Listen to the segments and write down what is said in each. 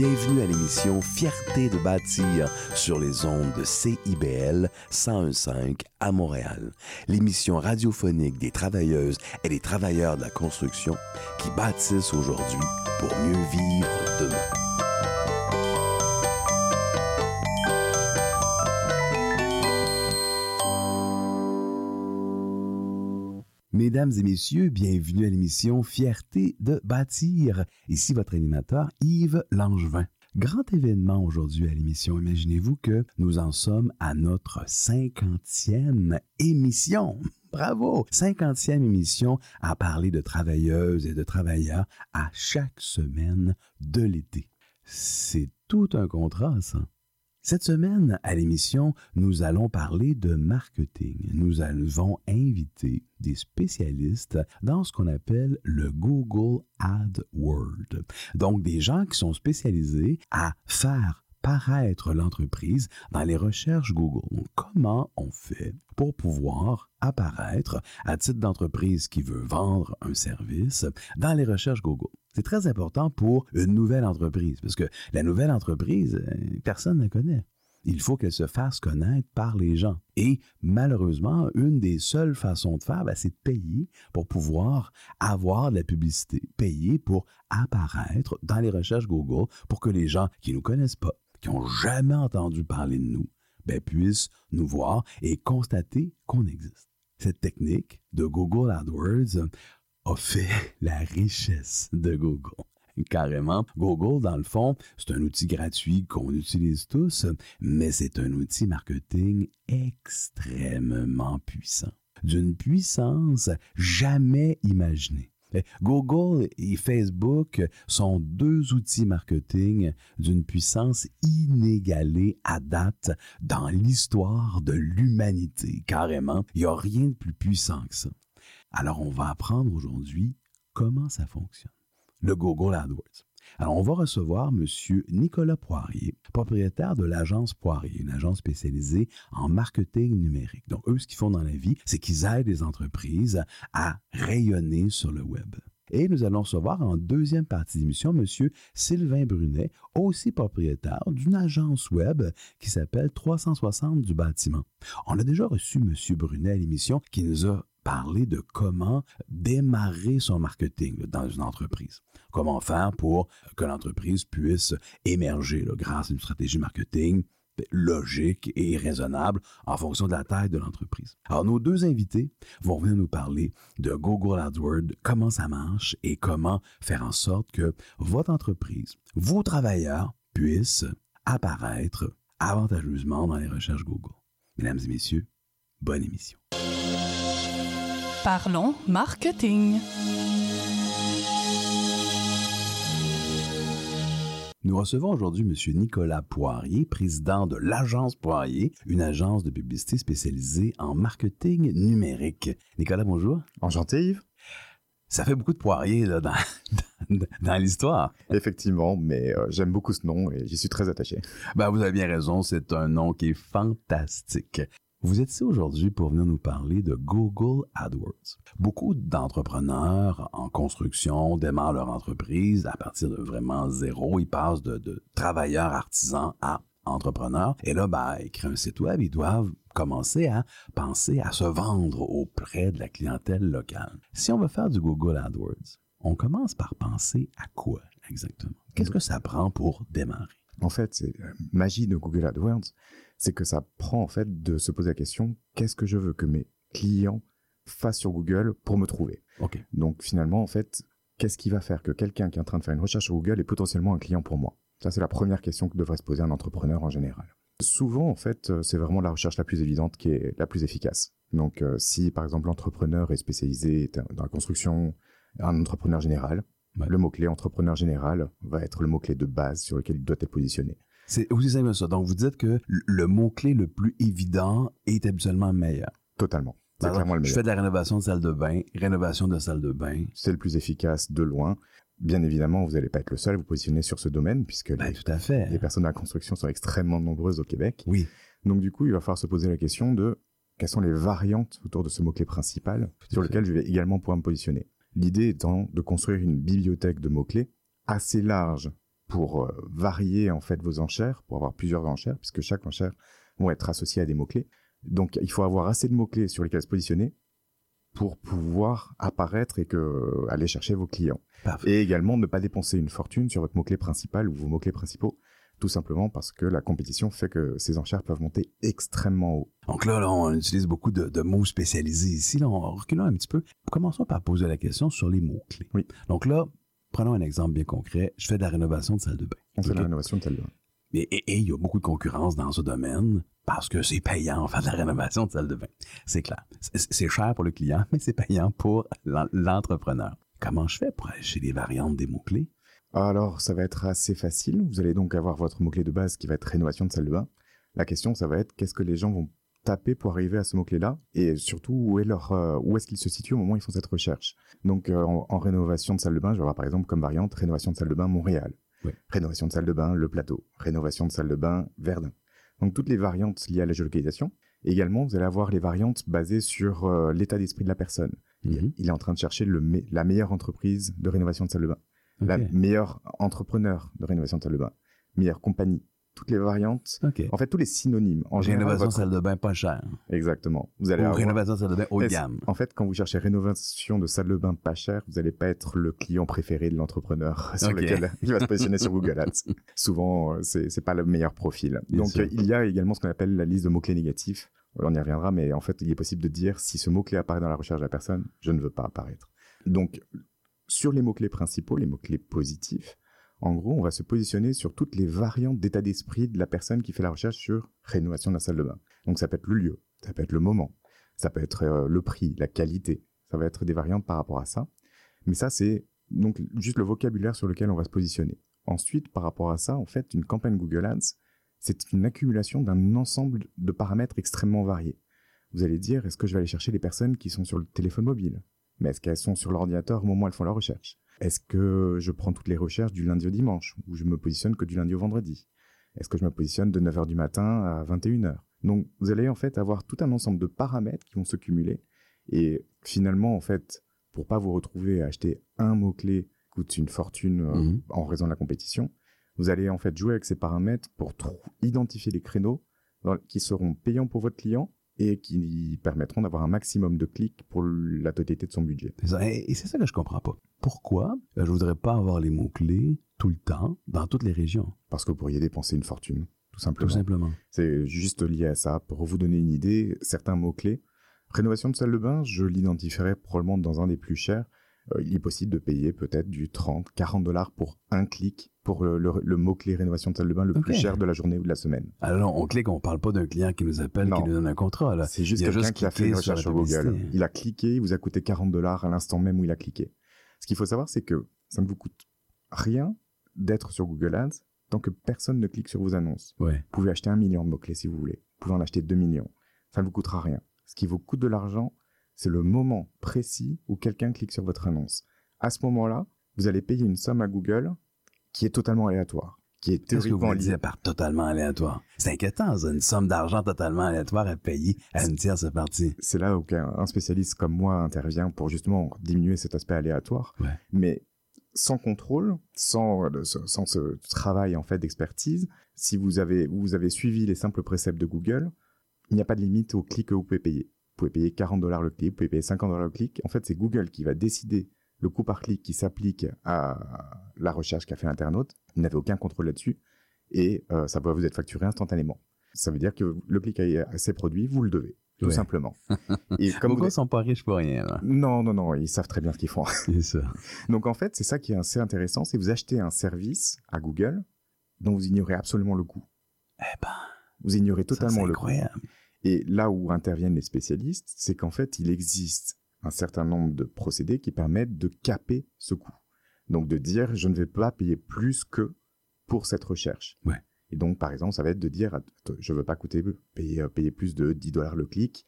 Bienvenue à l'émission Fierté de bâtir sur les ondes de CIBL 1015 à Montréal. L'émission radiophonique des travailleuses et des travailleurs de la construction qui bâtissent aujourd'hui pour mieux vivre demain. Mesdames et messieurs, bienvenue à l'émission Fierté de bâtir. Ici votre animateur Yves Langevin. Grand événement aujourd'hui à l'émission. Imaginez-vous que nous en sommes à notre cinquantième émission. Bravo! Cinquantième émission à parler de travailleuses et de travailleurs à chaque semaine de l'été. C'est tout un contrat, ça. Cette semaine, à l'émission, nous allons parler de marketing. Nous allons inviter des spécialistes dans ce qu'on appelle le Google AdWords. Donc, des gens qui sont spécialisés à faire paraître l'entreprise dans les recherches Google. Comment on fait pour pouvoir apparaître à titre d'entreprise qui veut vendre un service dans les recherches Google? C'est très important pour une nouvelle entreprise parce que la nouvelle entreprise, euh, personne ne la connaît. Il faut qu'elle se fasse connaître par les gens. Et malheureusement, une des seules façons de faire, ben, c'est de payer pour pouvoir avoir de la publicité, payer pour apparaître dans les recherches Google pour que les gens qui ne nous connaissent pas, qui n'ont jamais entendu parler de nous, ben, puissent nous voir et constater qu'on existe. Cette technique de Google AdWords a fait la richesse de Google. Carrément. Google, dans le fond, c'est un outil gratuit qu'on utilise tous, mais c'est un outil marketing extrêmement puissant. D'une puissance jamais imaginée. Google et Facebook sont deux outils marketing d'une puissance inégalée à date dans l'histoire de l'humanité. Carrément, il n'y a rien de plus puissant que ça. Alors, on va apprendre aujourd'hui comment ça fonctionne. Le Google AdWords. Alors, on va recevoir M. Nicolas Poirier, propriétaire de l'agence Poirier, une agence spécialisée en marketing numérique. Donc, eux, ce qu'ils font dans la vie, c'est qu'ils aident les entreprises à rayonner sur le web. Et nous allons recevoir en deuxième partie d'émission M. Sylvain Brunet, aussi propriétaire d'une agence web qui s'appelle 360 du bâtiment. On a déjà reçu M. Brunet à l'émission qui nous a parler de comment démarrer son marketing dans une entreprise. Comment faire pour que l'entreprise puisse émerger grâce à une stratégie marketing logique et raisonnable en fonction de la taille de l'entreprise. Alors, nos deux invités vont venir nous parler de Google AdWords, comment ça marche et comment faire en sorte que votre entreprise, vos travailleurs puissent apparaître avantageusement dans les recherches Google. Mesdames et messieurs, bonne émission. Parlons marketing. Nous recevons aujourd'hui M. Nicolas Poirier, président de l'agence Poirier, une agence de publicité spécialisée en marketing numérique. Nicolas, bonjour. Enchanté, Yves. Ça fait beaucoup de Poirier là, dans, dans, l'histoire. Effectivement, mais euh, j'aime beaucoup ce nom et j'y suis très attaché. Ben, vous avez bien raison, c'est un nom qui est fantastique. Vous êtes ici aujourd'hui pour venir nous parler de Google AdWords. Beaucoup d'entrepreneurs en construction démarrent leur entreprise à partir de vraiment zéro. Ils passent de, travailleurs artisans à entrepreneurs. Et là, ben, ils créent un site web, ils doivent commencer à penser à se vendre auprès de la clientèle locale. Si on veut faire du Google AdWords, on commence par penser à quoi exactement? Qu'est-ce que ça prend pour démarrer? En fait, c'est la magie de Google AdWords, c'est que ça prend en fait de se poser la question qu'est-ce que je veux que mes clients fassent sur Google pour me trouver? Donc finalement, en fait, qu'est-ce qui va faire que quelqu'un qui est en train de faire une recherche sur Google est potentiellement un client pour moi? Ça, c'est la première question que devrait se poser un entrepreneur en général. Souvent, en fait, euh, c'est vraiment la recherche la plus évidente qui est la plus efficace. Donc, euh, si par exemple l'entrepreneur est spécialisé dans la construction, un entrepreneur général, le mot-clé entrepreneur général va être le mot-clé de base sur lequel il doit être positionné. C'est aussi simple ça. Donc, vous dites que le mot-clé le plus évident est habituellement meilleur. Totalement. C'est clairement le meilleur. Je fais de la rénovation de salle de bain, rénovation de salle de bain. C'est le plus efficace de loin. Bien évidemment, vous n'allez pas être le seul à vous positionner sur ce domaine, puisque ben, les, tout à fait. les personnes de la construction sont extrêmement nombreuses au Québec. Oui. Donc du coup, il va falloir se poser la question de quelles sont les variantes autour de ce mot-clé principal sur lequel je vais également pouvoir me positionner. L'idée étant de construire une bibliothèque de mots-clés assez large pour euh, varier en fait vos enchères, pour avoir plusieurs enchères, puisque chaque enchère vont être associée à des mots-clés. Donc il faut avoir assez de mots-clés sur lesquels se positionner pour pouvoir apparaître et que aller chercher vos clients. Parfait. Et également ne pas dépenser une fortune sur votre mot-clé principal ou vos mots-clés principaux, tout simplement parce que la compétition fait que ces enchères peuvent monter extrêmement haut. Donc là, là on utilise beaucoup de, de, mots spécialisés ici. Là, on reculons un petit peu. Commençons par poser la question sur les mots-clés. Oui. Donc là, prenons un exemple bien concret. Je fais de la rénovation de salle de bain. On fait de la rénovation de salle de bain. Et, il y a beaucoup de concurrence dans ce domaine parce que c'est payant en faire de la rénovation de salle de bain. C'est clair. C'est cher pour le client, mais c'est payant pour l'entrepreneur. Comment je fais pour chez les variantes des mots-clés? Alors, ça va être assez facile. Vous allez donc avoir votre mot-clé de base qui va être rénovation de salle de bain. La question, ça va être qu'est-ce que les gens vont taper pour arriver à ce mot-clé-là et surtout où est leur euh, où est-ce qu'ils se situent au moment où ils font cette recherche. Donc euh, en, en, rénovation de salle de bain, je vais avoir par exemple comme variante rénovation de salle de bain Montréal, oui. rénovation de salle de bain Le Plateau, rénovation de salle de bain Verdun. Donc toutes les variantes liées à la géolocalisation. Également, vous allez avoir les variantes basées sur euh, l'état d'esprit de la personne. Mm -hmm. Il est en train de chercher le me la meilleure entreprise de rénovation de salle de bain, okay. la meilleure entrepreneur de rénovation de salle de bain, meilleure compagnie. Toutes les variantes, okay. en fait tous les synonymes. En rénovation général, votre... salle de bain pas cher. Exactement. Vous allez Ou avoir... rénovation salle de bain haut de gamme. En fait, quand vous cherchez rénovation de salle de bain pas cher, vous n'allez pas être le client préféré de l'entrepreneur sur Okay. lequel il va se positionner sur Google Ads. Souvent, euh, c'est c'est pas le meilleur profil. Bien Donc, sûr. il y a également ce qu'on appelle la liste de mots-clés négatifs. On y reviendra, mais en fait, il est possible de dire si ce mot-clé apparaît dans la recherche de la personne, je ne veux pas apparaître. Donc, sur les mots-clés principaux, les mots-clés positifs, en gros, on va se positionner sur toutes les variantes d'état d'esprit de la personne qui fait la recherche sur rénovation de la salle de bain. Donc ça peut être le lieu, ça peut être le moment, ça peut être euh, le prix, la qualité, ça va être des variantes par rapport à ça. Mais ça, c'est donc juste le vocabulaire sur lequel on va se positionner. Ensuite, par rapport à ça, en fait, une campagne Google Ads, c'est une accumulation d'un ensemble de paramètres extrêmement variés. Vous allez dire, est-ce que je vais aller chercher les personnes qui sont sur le téléphone mobile? Mais est-ce qu'elles sont sur l'ordinateur au moment où elles font leur recherche? Est-ce que je prends toutes les recherches du lundi au dimanche? Ou je me positionne que du lundi au vendredi? Est-ce que je me positionne de 9h du matin à 21h Donc vous allez en fait avoir tout un ensemble de paramètres qui vont se cumuler et finalement en fait pour pas vous retrouver à acheter un mot-clé qui coûte une fortune euh, Mhm. en raison de la compétition, vous allez en fait jouer avec ces paramètres pour identifier les créneaux dans- qui seront payants pour votre client et qui permettront d'avoir un maximum de clics pour la totalité de son budget. Et c'est ça que je comprends pas. Pourquoi euh, je voudrais pas avoir les mots-clés tout le temps dans toutes les régions? Parce que vous pourriez dépenser une fortune, tout simplement. Tout simplement. C'est juste lié à ça. Pour vous donner une idée, certains mots-clés. Rénovation de salle de bain, je l'identifierais probablement dans un des plus chers. Euh, il est possible de payer peut-être du 30, 40 dollars pour un clic pour le, le- le mot-clé rénovation de salle de bain le plus cher de la journée ou de la semaine. Alors, on clique, on parle pas d'un client qui nous appelle, Non. qui nous donne un contrat. Là. C'est juste quelqu'un qui a fait une recherche sur Google. Il a cliqué, il vous a coûté 40 dollars à l'instant même où il a cliqué. Ce qu'il faut savoir, c'est que ça ne vous coûte rien d'être sur Google Ads tant que personne ne clique sur vos annonces. Ouais. Vous pouvez acheter un million de mots-clés si vous voulez. Vous pouvez en acheter 2 millions. Ça ne vous coûtera rien. Ce qui vous coûte de l'argent, c'est le moment précis où quelqu'un clique sur votre annonce. À ce moment-là, vous allez payer une somme à Google qui est totalement aléatoire, qui est théoriquement dire par totalement aléatoire? C'est inquiétant, ça, une somme d'argent totalement aléatoire à payer à une tierce partie. C'est là où un spécialiste comme moi intervient pour justement diminuer cet aspect aléatoire. Ouais. Mais sans contrôle, sans, euh, ce- sans ce travail en fait d'expertise, si vous avez, vous avez suivi les simples préceptes de Google, il n'y a pas de limite au clic que vous pouvez payer. Vous pouvez payer 40 dollars le clic, vous pouvez payer 50 dollars le clic. En fait, c'est Google qui va décider le coût par clic qui s'applique à la recherche qu'a fait l'internaute. Vous n'avez aucun contrôle là-dessus et euh, ça va vous être facturé instantanément. Ça veut dire que le clic a assez produit, vous le devez, tout Ouais. simplement. et comme Pourquoi vous... sont pas riches pour rien, là? Non, non, non, ils savent très bien ce qu'ils font. Donc en fait, c'est ça qui est assez intéressant, c'est vous achetez un service à Google dont vous ignorez absolument le coût. Eh ben, Vous ignorez totalement le coût. Et là où interviennent les spécialistes, c'est qu'en fait, il existe un certain nombre de procédés qui permettent de caper ce coût. Donc de dire, je ne vais pas payer plus que pour cette recherche. Ouais. Et donc, par exemple, ça va être de dire, je ne veux pas coûter, payer, euh, payer plus de 10 dollars le clic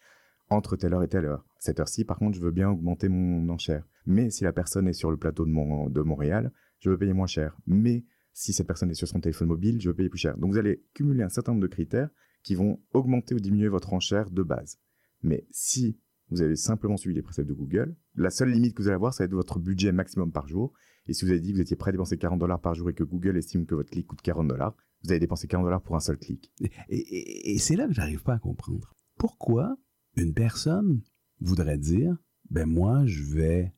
entre telle heure et telle heure. Cette heure-ci, par contre, je veux bien augmenter mon enchère. Mais si la personne est sur le plateau de, de Montréal, je veux payer moins cher. Mais si cette personne est sur son téléphone mobile, je veux payer plus cher. Donc vous allez cumuler un certain nombre de critères qui vont augmenter ou diminuer votre enchère de base. Mais si vous avez simplement suivi les préceptes de Google, la seule limite que vous allez avoir, ça va être votre budget maximum par jour. Et si vous avez dit que vous étiez prêt à dépenser 40 dollars par jour et que Google estime que votre clic coûte 40 dollars, vous allez dépenser 40 dollars pour un seul clic. Et, et c'est là que j'arrive pas à comprendre. Pourquoi une personne voudrait dire, ben moi, je vais,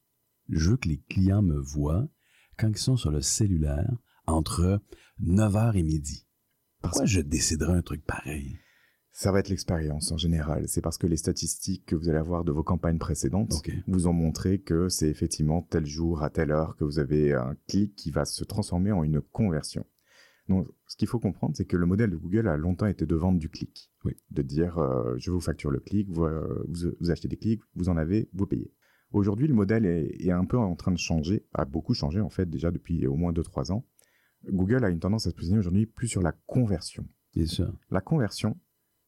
je veux que les clients me voient quand ils sont sur le cellulaire entre 9h et midi? Pourquoi je déciderais un truc pareil? Ça va être l'expérience en général. C'est parce que les statistiques que vous allez avoir de vos campagnes précédentes vous ont montré que c'est effectivement tel jour à telle heure que vous avez un clic qui va se transformer en une conversion. Donc, ce qu'il faut comprendre, c'est que le modèle de Google a longtemps été de vendre du clic. Oui. De dire, euh, je vous facture le clic, vous, euh, vous, achetez des clics, vous en avez, vous payez. Aujourd'hui, le modèle est, est, un peu en train de changer, a beaucoup changé en fait déjà depuis au moins 2-3 ans. Google a une tendance à se positionner aujourd'hui plus sur la conversion. Bien sûr. La conversion,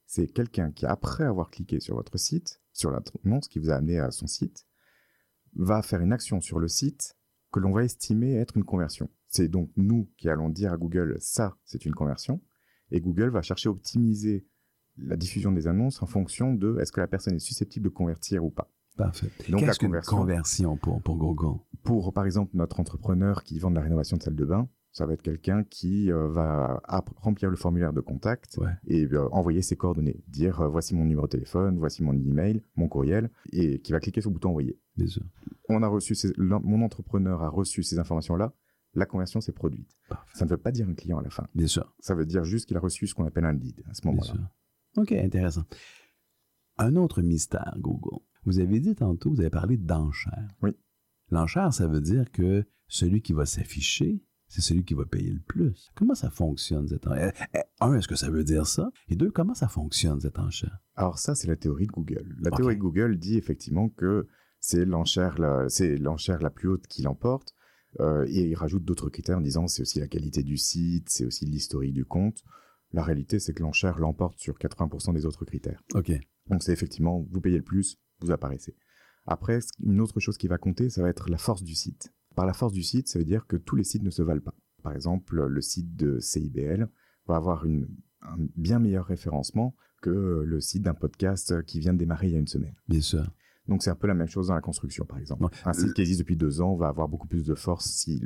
c'est quelqu'un qui, après avoir cliqué sur votre site, sur l'annonce qui vous a amené à son site, va faire une action sur le site que l'on va estimer être une conversion. C'est donc nous qui allons dire à Google ça, c'est une conversion, et Google va chercher à optimiser la diffusion des annonces en fonction de est-ce que la personne est susceptible de convertir ou pas. Parfait. Donc la conversion, conversion pour, pour Google Pour, par exemple, notre entrepreneur qui vend de la rénovation de salle de bain, ça va être quelqu'un qui euh, va remplir le formulaire de contact et euh, envoyer ses coordonnées, dire euh, voici mon numéro de téléphone, voici mon email, mon courriel, et qui va cliquer sur le bouton envoyer. On a reçu mon entrepreneur a reçu ces informations-là. La conversion s'est produite. Ça ne veut pas dire un client à la fin. Bien sûr. Ça veut dire juste qu'il a reçu ce qu'on appelle un lead à ce moment-là. Ok, intéressant. Un autre mystère, Google. Vous avez dit tantôt, vous avez parlé d'enchère. Oui. L'enchère, ça veut dire que celui qui va s'afficher c'est celui qui va payer le plus. Comment ça fonctionne, cette enchère? Eh, eh, un, est-ce que ça veut dire ça? Et deux, comment ça fonctionne, cette enchère? Alors ça, c'est la théorie de Google. La théorie de Google dit effectivement que c'est l'enchère la, c'est l'enchère la plus haute qui l'emporte. Euh, et il rajoute d'autres critères en disant c'est aussi la qualité du site, c'est aussi l'historique du compte. La réalité, c'est que l'enchère l'emporte sur 80% des autres critères. Ok. Donc c'est effectivement, vous payez le plus, vous apparaissez. Après, une autre chose qui va compter, ça va être la force du site. Par la force du site, ça veut dire que tous les sites ne se valent pas. Par exemple, le site de CIBL va avoir une, un bien meilleur référencement que le site d'un podcast qui vient de démarrer il y a une semaine. Bien sûr. Donc c'est un peu la même chose dans la construction, par exemple. un site qui existe depuis deux ans va avoir beaucoup plus de force si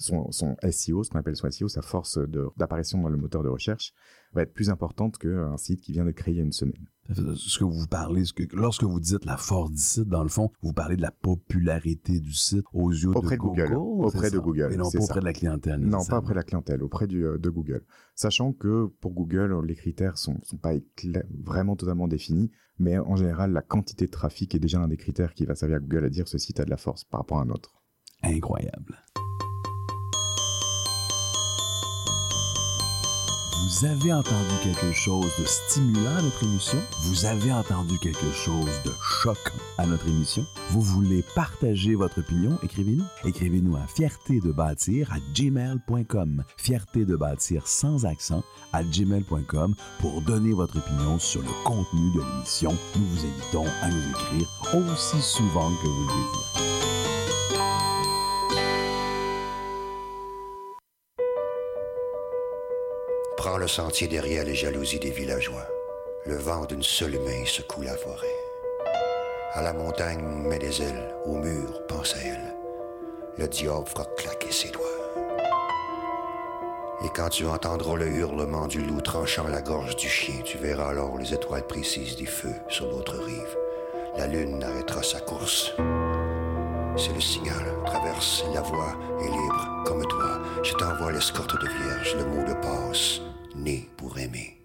son, son, SEO, ce qu'on appelle son SEO, sa force d'apparition dans le moteur de recherche, va être plus importante qu'un site qui vient de créer il y a une semaine ce que vous parlez, ce que, lorsque vous dites la force du site, dans le fond, vous parlez de la popularité du site aux yeux auprès de Google. auprès de Google. Et non pas auprès de la clientèle. Non, pas auprès de la clientèle, auprès du, euh, de Google. Sachant que pour Google, les critères sont, sont pas vraiment totalement définis, mais en général, la quantité de trafic est déjà un des critères qui va servir à Google à dire ce site a de la force par rapport à un autre. Incroyable. Vous avez entendu quelque chose de stimulant à notre émission? Vous avez entendu quelque chose de choquant à notre émission? Vous voulez partager votre opinion? Écrivez-nous. Écrivez-nous à fierté de bâtir à gmail.com. Fierté de bâtir sans accent à gmail.com pour donner votre opinion sur le contenu de l'émission. Nous vous invitons à nous écrire aussi souvent que vous le désirez. Prends le sentier derrière les jalousies des villageois. Le vent d'une seule main secoue la forêt. À la montagne, mets des ailes. Au mur, pense à elle. Le diable fera claquer ses doigts. Et quand tu entendras le hurlement du loup tranchant la gorge du chien, tu verras alors les étoiles précises des feux sur l'autre rive. La lune arrêtera sa course. C'est le signal, traverse la voie, est libre comme toi. Je t'envoie l'escorte de vierge, le mot de passe né pour aimer.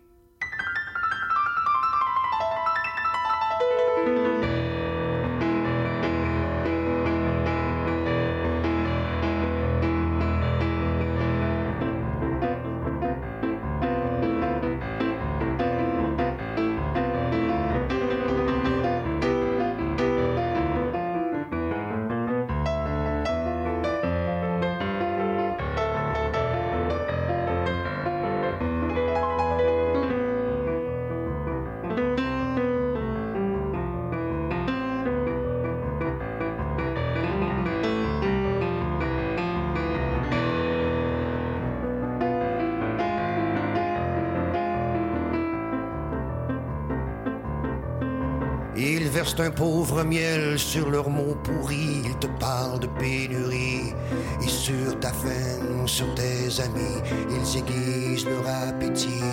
Versent un pauvre miel sur leurs mots pourris. Ils te parlent de pénurie. Et sur ta faim, sur tes amis, ils aiguisent leur appétit.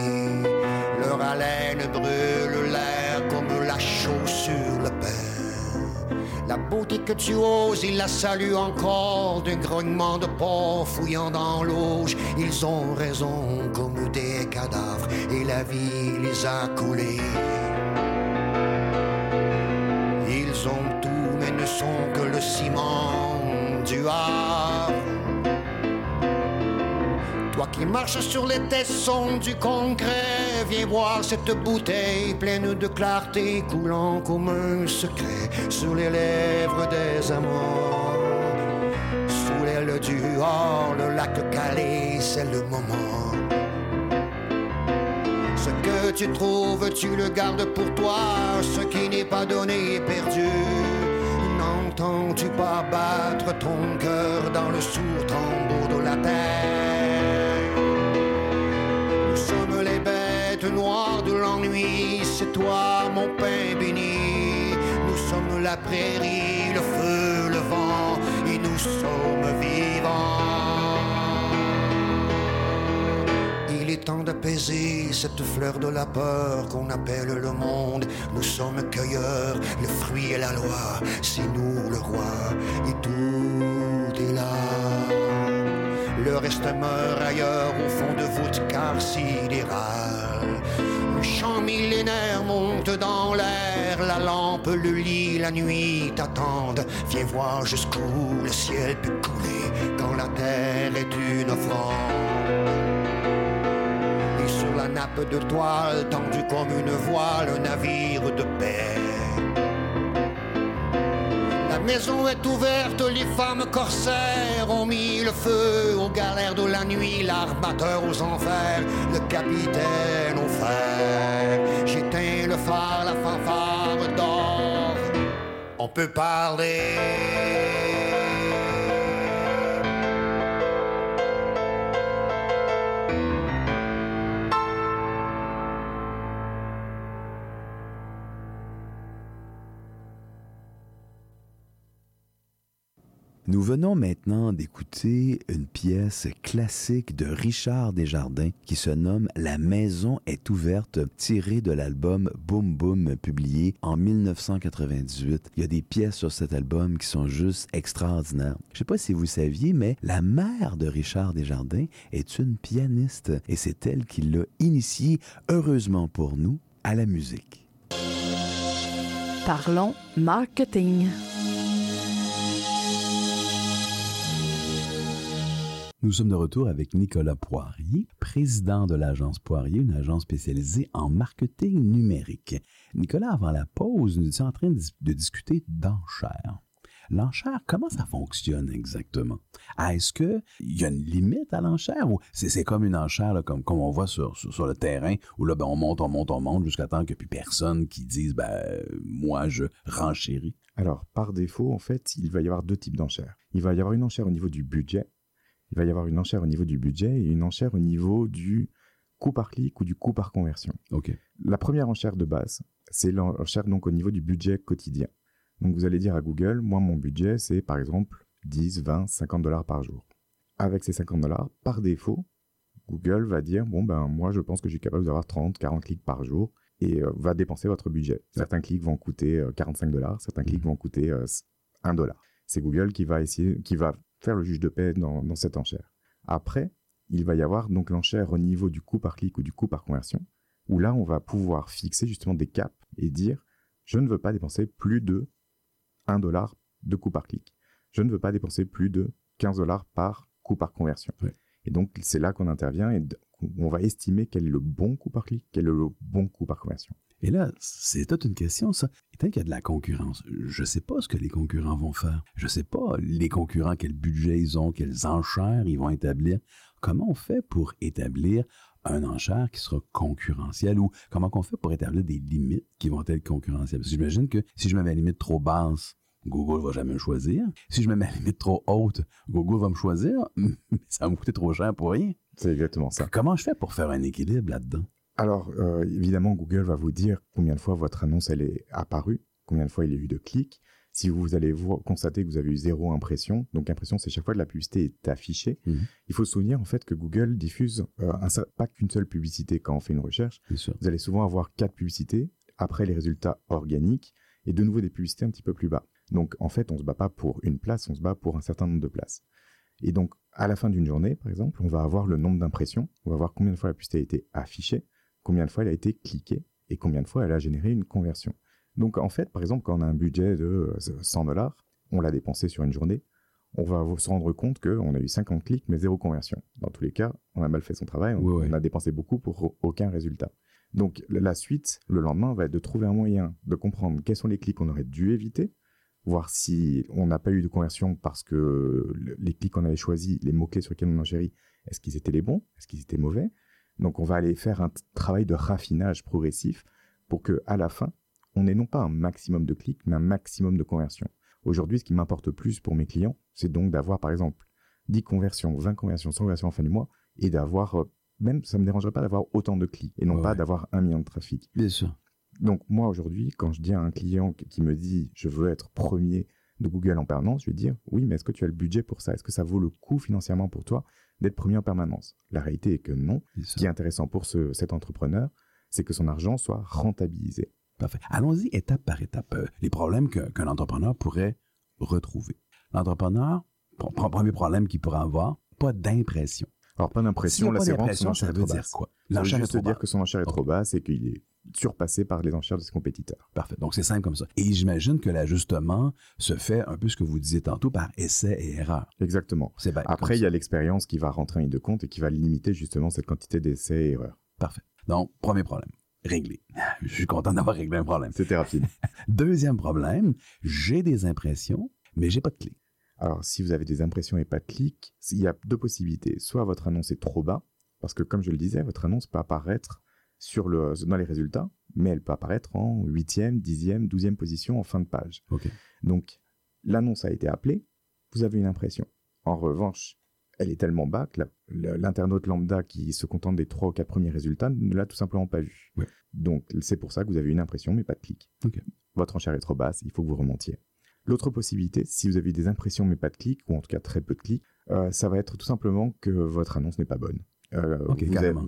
Leur haleine brûle l'air comme la chaux sur le pain. La beauté que tu oses, ils la saluent encore d'un grognement de porc fouillant dans l'auge. Ils ont raison comme des cadavres et la vie les a coulés. Que le ciment du Havre. Toi qui marches sur les tessons du concret, viens voir cette bouteille pleine de clarté coulant comme un secret sur les lèvres des amants. Sous l'aile du hors, le lac Calais, c'est le moment. Ce que tu trouves, tu le gardes pour toi. Ce qui n'est pas donné est perdu. N'entends-tu pas battre ton cœur dans le sourd tambour de la terre Nous sommes les bêtes noires de l'ennui. C'est toi, mon pain béni. Nous sommes la prairie, le feu, le vent. Et nous sommes vivants. Temps d'apaiser cette fleur de la peur qu'on appelle le monde. Nous sommes cueilleurs, le fruit est la loi, c'est nous le roi, et tout est là. Le reste meurt ailleurs au fond de voûte sidérale. Le chant millénaire monte dans l'air, la lampe, le lit, la nuit t'attendent. Viens voir jusqu'où le ciel peut couler quand la terre est une offrande. De toile, tendue comme une voile, un navire de paix. La maison est ouverte, les femmes corsaires ont mis le feu aux galères de la nuit, l'armateur aux enfers, le capitaine au fer. J'éteins le phare, la fanfare d'or. On peut parler. Nous venons maintenant d'écouter une pièce classique de Richard Desjardins qui se nomme La maison est ouverte, tirée de l'album Boom Boom publié en 1998. Il y a des pièces sur cet album qui sont juste extraordinaires. Je ne sais pas si vous saviez, mais la mère de Richard Desjardins est une pianiste et c'est elle qui l'a initié, heureusement pour nous, à la musique. Parlons marketing. Nous sommes de retour avec Nicolas Poirier, président de l'agence Poirier, une agence spécialisée en marketing numérique. Nicolas, avant la pause, nous étions en train de, discuter d'enchères. L'enchère, comment ça fonctionne exactement? Est-ce qu'il y a une limite à l'enchère ou c'est comme une enchère comme, on voit sur, le terrain où là, ben, on monte, on monte, on monte jusqu'à temps ait plus personne qui dise ben, moi, je renchéris? Alors, par défaut, en fait, il va y avoir deux types d'enchères. Il va y avoir une enchère au niveau du budget il va y avoir une enchère au niveau du budget et une enchère au niveau du coût par clic ou du coût par conversion. La première enchère de base, c'est l'enchère donc au niveau du budget quotidien. Donc vous allez dire à Google, moi mon budget c'est par exemple 10, 20, 50 dollars par jour. Avec ces 50 dollars, par défaut, Google va dire, bon ben moi je pense que je suis capable d'avoir 30, 40 clics par jour et euh, va dépenser votre budget. Certains clics vont coûter euh, 45 dollars, certains clics vont coûter euh, 1 dollar. C'est Google qui va essayer, qui va faire le juge de paix dans, dans cette enchère. Après, il va y avoir donc l'enchère au niveau du coût par clic ou du coût par conversion, où là, on va pouvoir fixer justement des caps et dire, je ne veux pas dépenser plus de 1 dollar de coût par clic. Je ne veux pas dépenser plus de 15 dollars par coût par conversion. Ouais. Et donc, c'est là qu'on intervient et on va estimer quel est le bon coût par clic, quel est le bon coût par conversion. Et là, c'est toute une question, ça. Étant qu'il y a de la concurrence, je ne sais pas ce que les concurrents vont faire. Je ne sais pas, les concurrents, quel budget ils ont, quelles enchères ils vont établir. Comment on fait pour établir un enchère qui sera concurrentiel ou comment on fait pour établir des limites qui vont être concurrentielles? Parce que j'imagine que si je mets ma limite trop basse, Google va jamais me choisir. Si je mets ma limite trop haute, Google va me choisir, mais ça va me coûter trop cher pour rien. C'est exactement ça. Comment je fais pour faire un équilibre là-dedans? Alors, euh, évidemment, Google va vous dire combien de fois votre annonce elle est apparue. combien de fois il y a eu de clics. Si vous allez constater que vous avez eu zéro impression, donc impression c'est chaque fois que la publicité est affichée, mhm. il faut se souvenir en fait que Google diffuse euh, pas qu'une seule publicité quand on fait une recherche. Vous allez souvent avoir quatre publicités, après les résultats organiques, et de nouveau des publicités un petit peu plus bas. Donc en fait on se bat pas pour une place, on se bat pour un certain nombre de places. Et donc à la fin d'une journée par exemple, on va avoir le nombre d'impressions, on va voir combien de fois la publicité a été affichée, combien de fois elle a été cliquée, et combien de fois elle a généré une conversion. Donc en fait, par exemple, quand on a un budget de 100 euh, dollars, on l'a dépensé sur une journée, on va se rendre compte qu'on a eu 50 clics mais zéro conversion. Dans tous les cas, on a mal fait son travail, on, a dépensé beaucoup pour aucun résultat. Donc la suite, le lendemain, va être de trouver un moyen de comprendre quels sont les clics qu'on aurait dû éviter, voir si on n'a pas eu de conversion parce que les clics qu'on avait choisis, les mots-clés sur lesquels on enchérit, est-ce qu'ils étaient les bons, est-ce qu'ils étaient mauvais. Donc on va aller faire un travail de raffinage progressif pour que à la fin, on n'ait non pas un maximum de clics, mais un maximum de conversions. Aujourd'hui, ce qui m'importe plus pour mes clients, c'est donc d'avoir, par exemple, 10 conversions, 20 conversions, 100 conversions en fin du mois, et d'avoir, euh, même, ça ne me dérangerait pas d'avoir autant de clics, et non pas d'avoir un million de trafic. Bien sûr. Donc, moi, aujourd'hui, quand je dis à un client qui me dit, je veux être premier de Google en permanence, je vais dire, oui, mais est-ce que tu as le budget pour ça? Est-ce que ça vaut le coup financièrement pour toi d'être premier en permanence La réalité est que non. Ce qui est intéressant pour cet entrepreneur, c'est que son argent soit rentabilisé. Parfait. Allons-y étape par étape. Euh, les problèmes qu'un entrepreneur pourrait retrouver. L'entrepreneur, premier problème qu'il pourrait avoir, pas d'impression. Alors, pas d'impression, là, c'est vraiment son enchère ça veut dire quoi? L'enchère est trop dire que son enchère est trop basse et qu'il est surpassé par les enchères de ses compétiteurs. Parfait. Donc, c'est simple comme ça. Et j'imagine que l'ajustement se fait un peu ce que vous disiez tantôt par essai et erreur. Exactement. Après, il y a l'expérience qui va rentrer en ligne de compte et qui va limiter justement cette quantité d'essais et erreurs. Parfait. Donc, premier problème réglé. Je suis content d'avoir réglé un problème. C'était rapide. Deuxième problème, j'ai des impressions, mais j'ai pas de clics. Alors, si vous avez des impressions et pas de clics, il y a deux possibilités. Soit votre annonce est trop bas, parce que comme je le disais, votre annonce peut apparaître sur le, dans les résultats, mais elle peut apparaître en 8e, 10e, 12e position en fin de page. Donc, l'annonce a été appelée, vous avez une impression. En revanche, elle est tellement bas que l'internaute lambda qui se contente des trois ou quatre premiers résultats ne l'a tout simplement pas vu. Donc c'est pour ça que vous avez une impression mais pas de clic. Votre enchère est trop basse, il faut que vous remontiez. L'autre possibilité, si vous avez des impressions mais pas de clics, ou en tout cas très peu de clics, euh, ça va être tout simplement que votre annonce n'est pas bonne. Euh,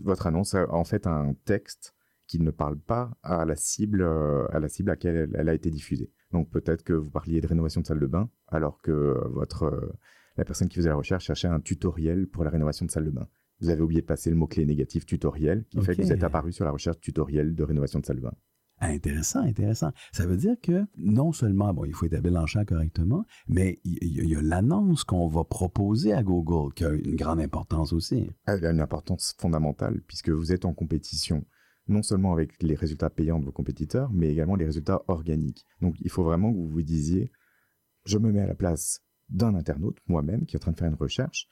votre annonce a en fait un texte qui ne parle pas à la cible euh, à la cible à laquelle elle, a été diffusée. Donc peut-être que vous parliez de rénovation de salle de bain alors que votre la personne qui faisait la recherche cherchait un tutoriel pour la rénovation de salle de bain. Vous avez oublié de passer le mot-clé négatif tutoriel, qui fait que vous êtes apparu sur la recherche tutoriel de rénovation de salle de bain. Intéressant, intéressant. Ça veut dire que non seulement, bon, il faut établir l'enchère correctement, mais il y, a, l'annonce qu'on va proposer à Google qui a une grande importance aussi. Elle a une importance fondamentale puisque vous êtes en compétition non seulement avec les résultats payants de vos compétiteurs, mais également les résultats organiques. Donc il faut vraiment que vous vous disiez, je me mets à la place d'un internaute, moi-même, qui est en train de faire une recherche.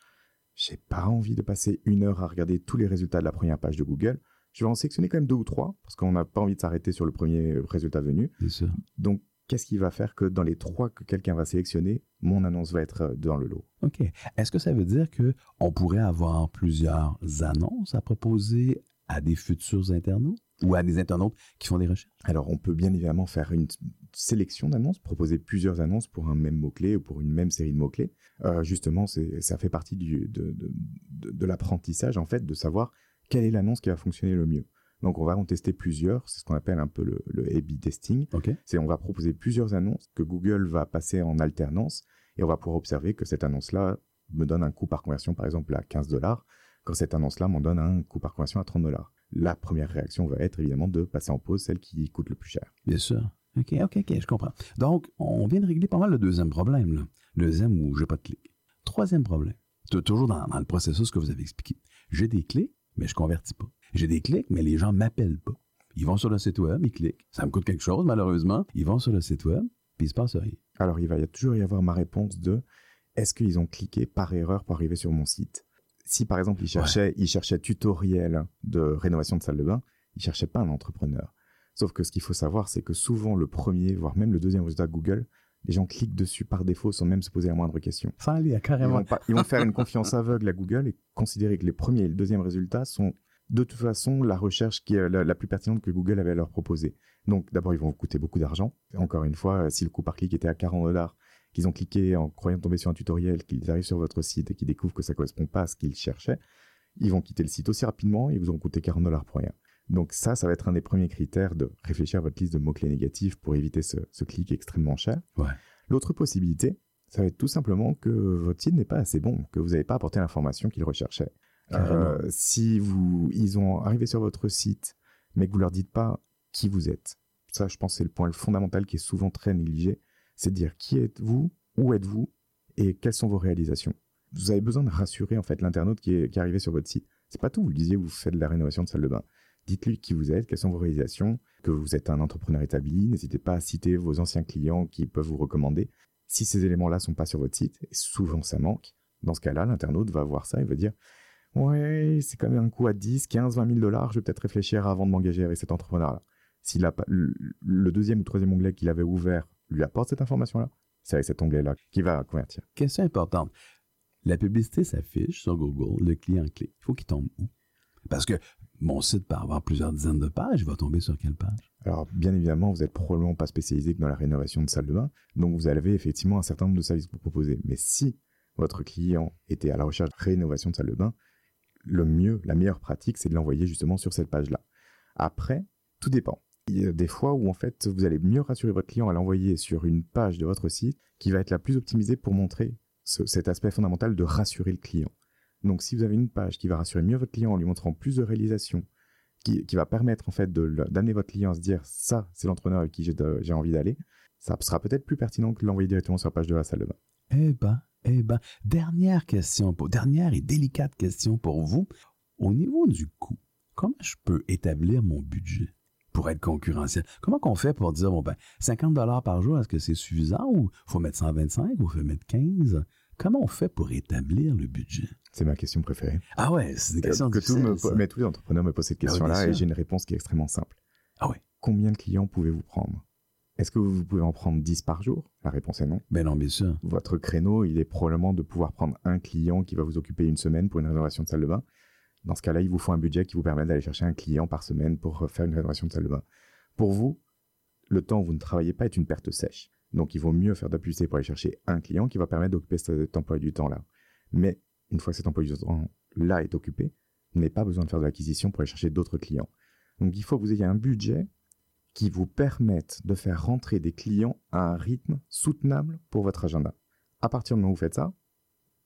J'ai pas envie de passer une heure à regarder tous les résultats de la première page de Google. Je vais en sélectionner quand même deux ou trois, parce qu'on n'a pas envie de s'arrêter sur le premier résultat venu. Donc, qu'est-ce qui va faire que dans les trois que quelqu'un va sélectionner, mon annonce va être euh, dans le lot? OK. Est-ce que ça veut dire que on pourrait avoir plusieurs annonces à proposer à des futurs internautes ou à des internautes qui font des recherches? Alors, on peut bien évidemment faire une sélection d'annonces, proposer plusieurs annonces pour un même mot-clé ou pour une même série de mots-clés. Euh, justement, ça fait partie du, de, de, de, l'apprentissage, en fait, de savoir quelle est l'annonce qui va fonctionner le mieux. Donc, on va en tester plusieurs. C'est ce qu'on appelle un peu le, le A-B testing. C'est on va proposer plusieurs annonces que Google va passer en alternance et on va pouvoir observer que cette annonce-là me donne un coût par conversion, par exemple, à 15 dollars, quand cette annonce-là m'en donne un coût par conversion à 30 dollars. La première réaction va être évidemment de passer en pause celle qui coûte le plus cher. Bien sûr. OK, OK, OK, je comprends. Donc, on vient de régler pas mal le deuxième problème, là. Le deuxième où j'ai pas de clic. Troisième problème. Toujours dans, le processus que vous avez expliqué. J'ai des clics, mais je convertis pas. J'ai des clics, mais les gens m'appellent pas. Ils vont sur le site web, ils cliquent. Ça me coûte quelque chose, malheureusement. Ils vont sur le site web, puis il se passe rien. Alors, il va y toujours y avoir ma réponse de est-ce qu'ils ont cliqué par erreur pour arriver sur mon site? Si, par exemple, ils cherchaient, ils cherchaient tutoriel de rénovation de salle de bain, ils cherchaient pas un entrepreneur. Sauf que ce qu'il faut savoir, c'est que souvent le premier, voire même le deuxième résultat Google, les gens cliquent dessus par défaut sans même se poser la moindre question. Ça, il y a carrément. Ils vont, faire une confiance aveugle à Google et considérer que les premiers et le deuxième résultat sont de toute façon la recherche qui est la, plus pertinente que Google avait à leur proposer. Donc d'abord, ils vont vous coûter beaucoup d'argent. Encore une fois, si le coût par clic était à 40 dollars, qu'ils ont cliqué en croyant tomber sur un tutoriel, qu'ils arrivent sur votre site et qu'ils découvrent que ça correspond pas à ce qu'ils cherchaient, ils vont quitter le site aussi rapidement et vous ont coûté 40 dollars pour rien. Donc ça, ça va être un des premiers critères de réfléchir à votre liste de mots-clés négatifs pour éviter ce, clic extrêmement cher. L'autre possibilité, ça va être tout simplement que votre site n'est pas assez bon, que vous n'avez pas apporté l'information qu'ils recherchaient. Euh, si vous, ils ont arrivé sur votre site, mais que vous leur dites pas qui vous êtes, ça, je pense, c'est le point fondamental qui est souvent très négligé, c'est de dire qui êtes-vous, où êtes-vous et quelles sont vos réalisations. Vous avez besoin de rassurer en fait l'internaute qui est, qui est arrivé sur votre site. C'est pas tout. Vous le disiez, vous faites de la rénovation de salle de bain. Dites-lui qui vous êtes, quelles sont vos réalisations, que vous êtes un entrepreneur établi. N'hésitez pas à citer vos anciens clients qui peuvent vous recommander. Si ces éléments-là sont pas sur votre site, et souvent ça manque, dans ce cas-là, l'internaute va voir ça et va dire Ouais, c'est quand même un coût à 10, 15, 20 000 dollars, je vais peut-être réfléchir avant de m'engager avec cet entrepreneur-là. Si le deuxième ou troisième onglet qu'il avait ouvert lui apporte cette information-là, c'est avec cet onglet-là qu'il va convertir. Question importante. La publicité s'affiche sur Google, le client clique. Il faut qu'il tombe où? Parce que mon site peut avoir plusieurs dizaines de pages, il va tomber sur quelle page? Alors, bien évidemment, vous n'êtes probablement pas spécialisé que dans la rénovation de salle de bain, donc vous avez effectivement un certain nombre de services pour proposer. Mais si votre client était à la recherche de rénovation de salle de bain, le mieux, la meilleure pratique, c'est de l'envoyer justement sur cette page-là. Après, tout dépend. Il y a des fois où en fait vous allez mieux rassurer votre client à l'envoyer sur une page de votre site qui va être la plus optimisée pour montrer cet aspect fondamental de rassurer le client. Donc si vous avez une page qui va rassurer mieux votre client en lui montrant plus de réalisations, qui, va permettre en fait d'amener votre client à se dire ça c'est l'entrepreneur avec qui j'ai envie d'aller, ça sera peut-être plus pertinent que l'envoyer directement sur la page de la salle de bain. Eh ben, eh ben, dernière question, dernière et délicate question pour vous. Au niveau du coût, comment je peux établir mon budget? pour être concurrentiel? Comment qu'on fait pour dire, bon, ben, 50 dollars par jour, est-ce que c'est suffisant ou faut mettre 125 ou faut mettre 15? Comment on fait pour établir le budget? C'est ma question préférée. Ah ouais, c'est une question que tout me, mais tous les entrepreneurs me posent cette ah question-là et j'ai une réponse qui est extrêmement simple. Ah ouais. Combien de clients pouvez-vous prendre? Est-ce que vous pouvez en prendre 10 par jour? La réponse est non. Ben non, bien sûr. Votre créneau, il est probablement de pouvoir prendre un client qui va vous occuper une semaine pour une rénovation de salle de bain dans ce cas-là, il vous faut un budget qui vous permet d'aller chercher un client par semaine pour faire une rénovation de salle de bain. Pour vous, le temps où vous ne travaillez pas est une perte sèche. Donc, il vaut mieux faire de pour aller chercher un client qui va permettre d'occuper cet emploi du temps-là. Mais une fois que cet emploi du temps-là est occupé, vous n'avez pas besoin de faire de l'acquisition pour aller chercher d'autres clients. Donc, il faut que vous ayez un budget qui vous permette de faire rentrer des clients à un rythme soutenable pour votre agenda. À partir du moment où vous faites ça,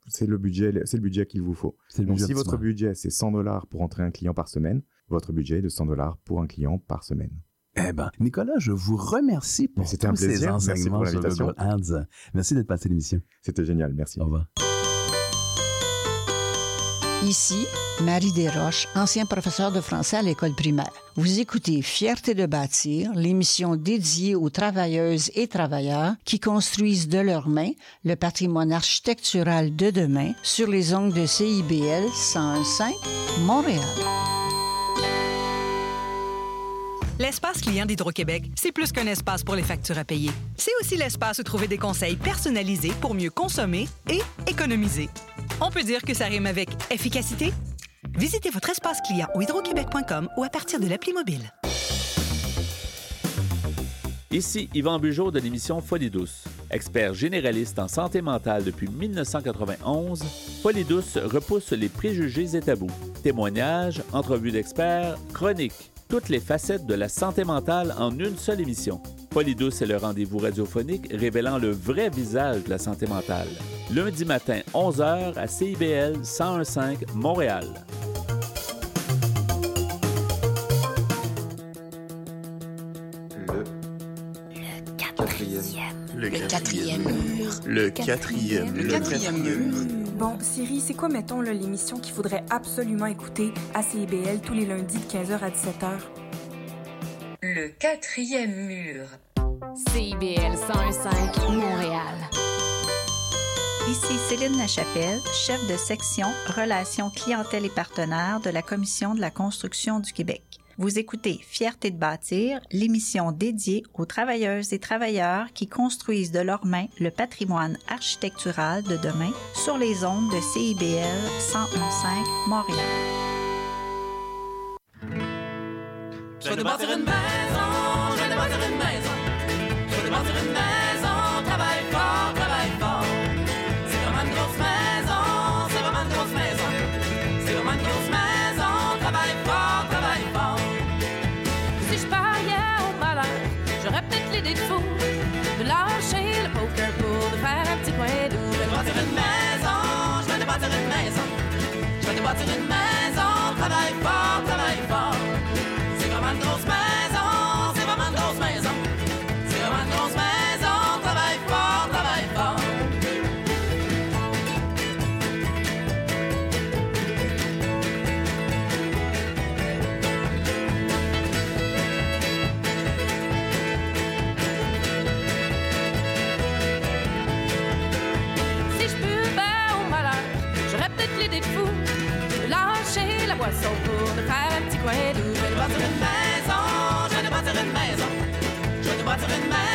c'est le budget, c'est le budget qu'il vous faut. Donc, si votre budget c'est 100 dollars pour entrer un client par semaine, votre budget est de 100 dollars pour un client par semaine. Eh ben, Nicolas, je vous remercie pour tous un plaisir. ces enseignements Merci pour sur Ads. Merci d'être passé l'émission. C'était génial, merci. Au revoir. Ici, Marie Desroches, ancien professeur de français à l'école primaire. Vous écoutez Fierté de bâtir, l'émission dédiée aux travailleuses et travailleurs qui construisent de leurs mains le patrimoine architectural de demain sur les ondes de CIBL 101.5 Montréal. L'espace client d'Hydro-Québec, c'est plus qu'un espace pour les factures à payer. C'est aussi l'espace où trouver des conseils personnalisés pour mieux consommer et économiser. On peut dire que ça rime avec efficacité? Visitez votre espace client au hydroquebec.com ou à partir de l'appli mobile. Ici Yvan Bugeaud de l'émission Folie douce. Expert généraliste en santé mentale depuis 1991, Folie douce repousse les préjugés et tabous. Témoignages, entrevues d'experts, chroniques, toutes les facettes de la santé mentale en une seule émission. Polydouce est le rendez-vous radiophonique révélant le vrai visage de la santé mentale. Lundi matin, 11h à CIBL 1015 Montréal. Quatrième. Le quatrième mur. Le quatrième. Le quatrième mur. Bon, Siri, c'est quoi, mettons, l'émission qu'il faudrait absolument écouter à CIBL tous les lundis de 15h à 17h? Le quatrième mur. CIBL 105 Montréal. Ici Céline Lachapelle, chef de section Relations clientèle et partenaires de la Commission de la construction du Québec. Vous écoutez Fierté de bâtir, l'émission dédiée aux travailleuses et travailleurs qui construisent de leurs mains le patrimoine architectural de demain sur les ondes de CIBL 101.5 Montréal. Je veux l'idée de lâcher le poker pour de faire un petit coin doux. Je vais te bâtir une maison, je vais te bâtir une maison. Je vais te bâtir une maison, Je vais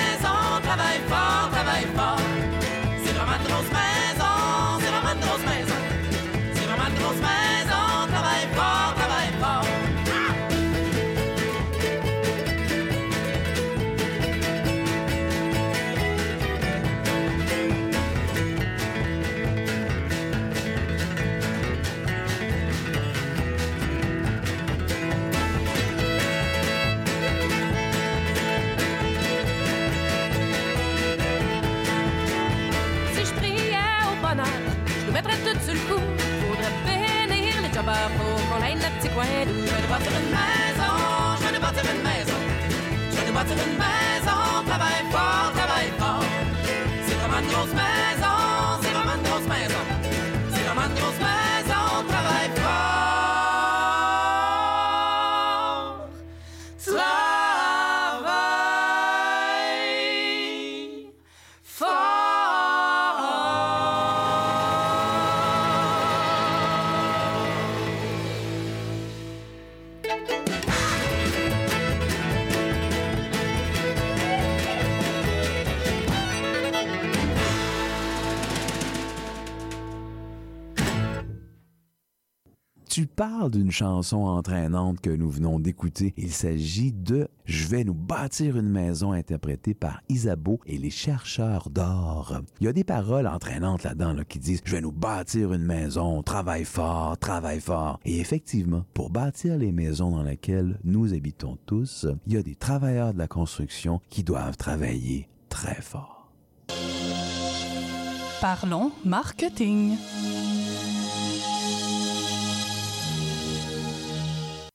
maison, c'est vraiment une grosse maison. Tu parles d'une chanson entraînante que nous venons d'écouter. Il s'agit de Je vais nous bâtir une maison interprétée par Isabeau et les chercheurs d'or. Il y a des paroles entraînantes là-dedans là, qui disent Je vais nous bâtir une maison, travaille fort, travaille fort. Et effectivement, pour bâtir les maisons dans lesquelles nous habitons tous, il y a des travailleurs de la construction qui doivent travailler très fort. Parlons marketing.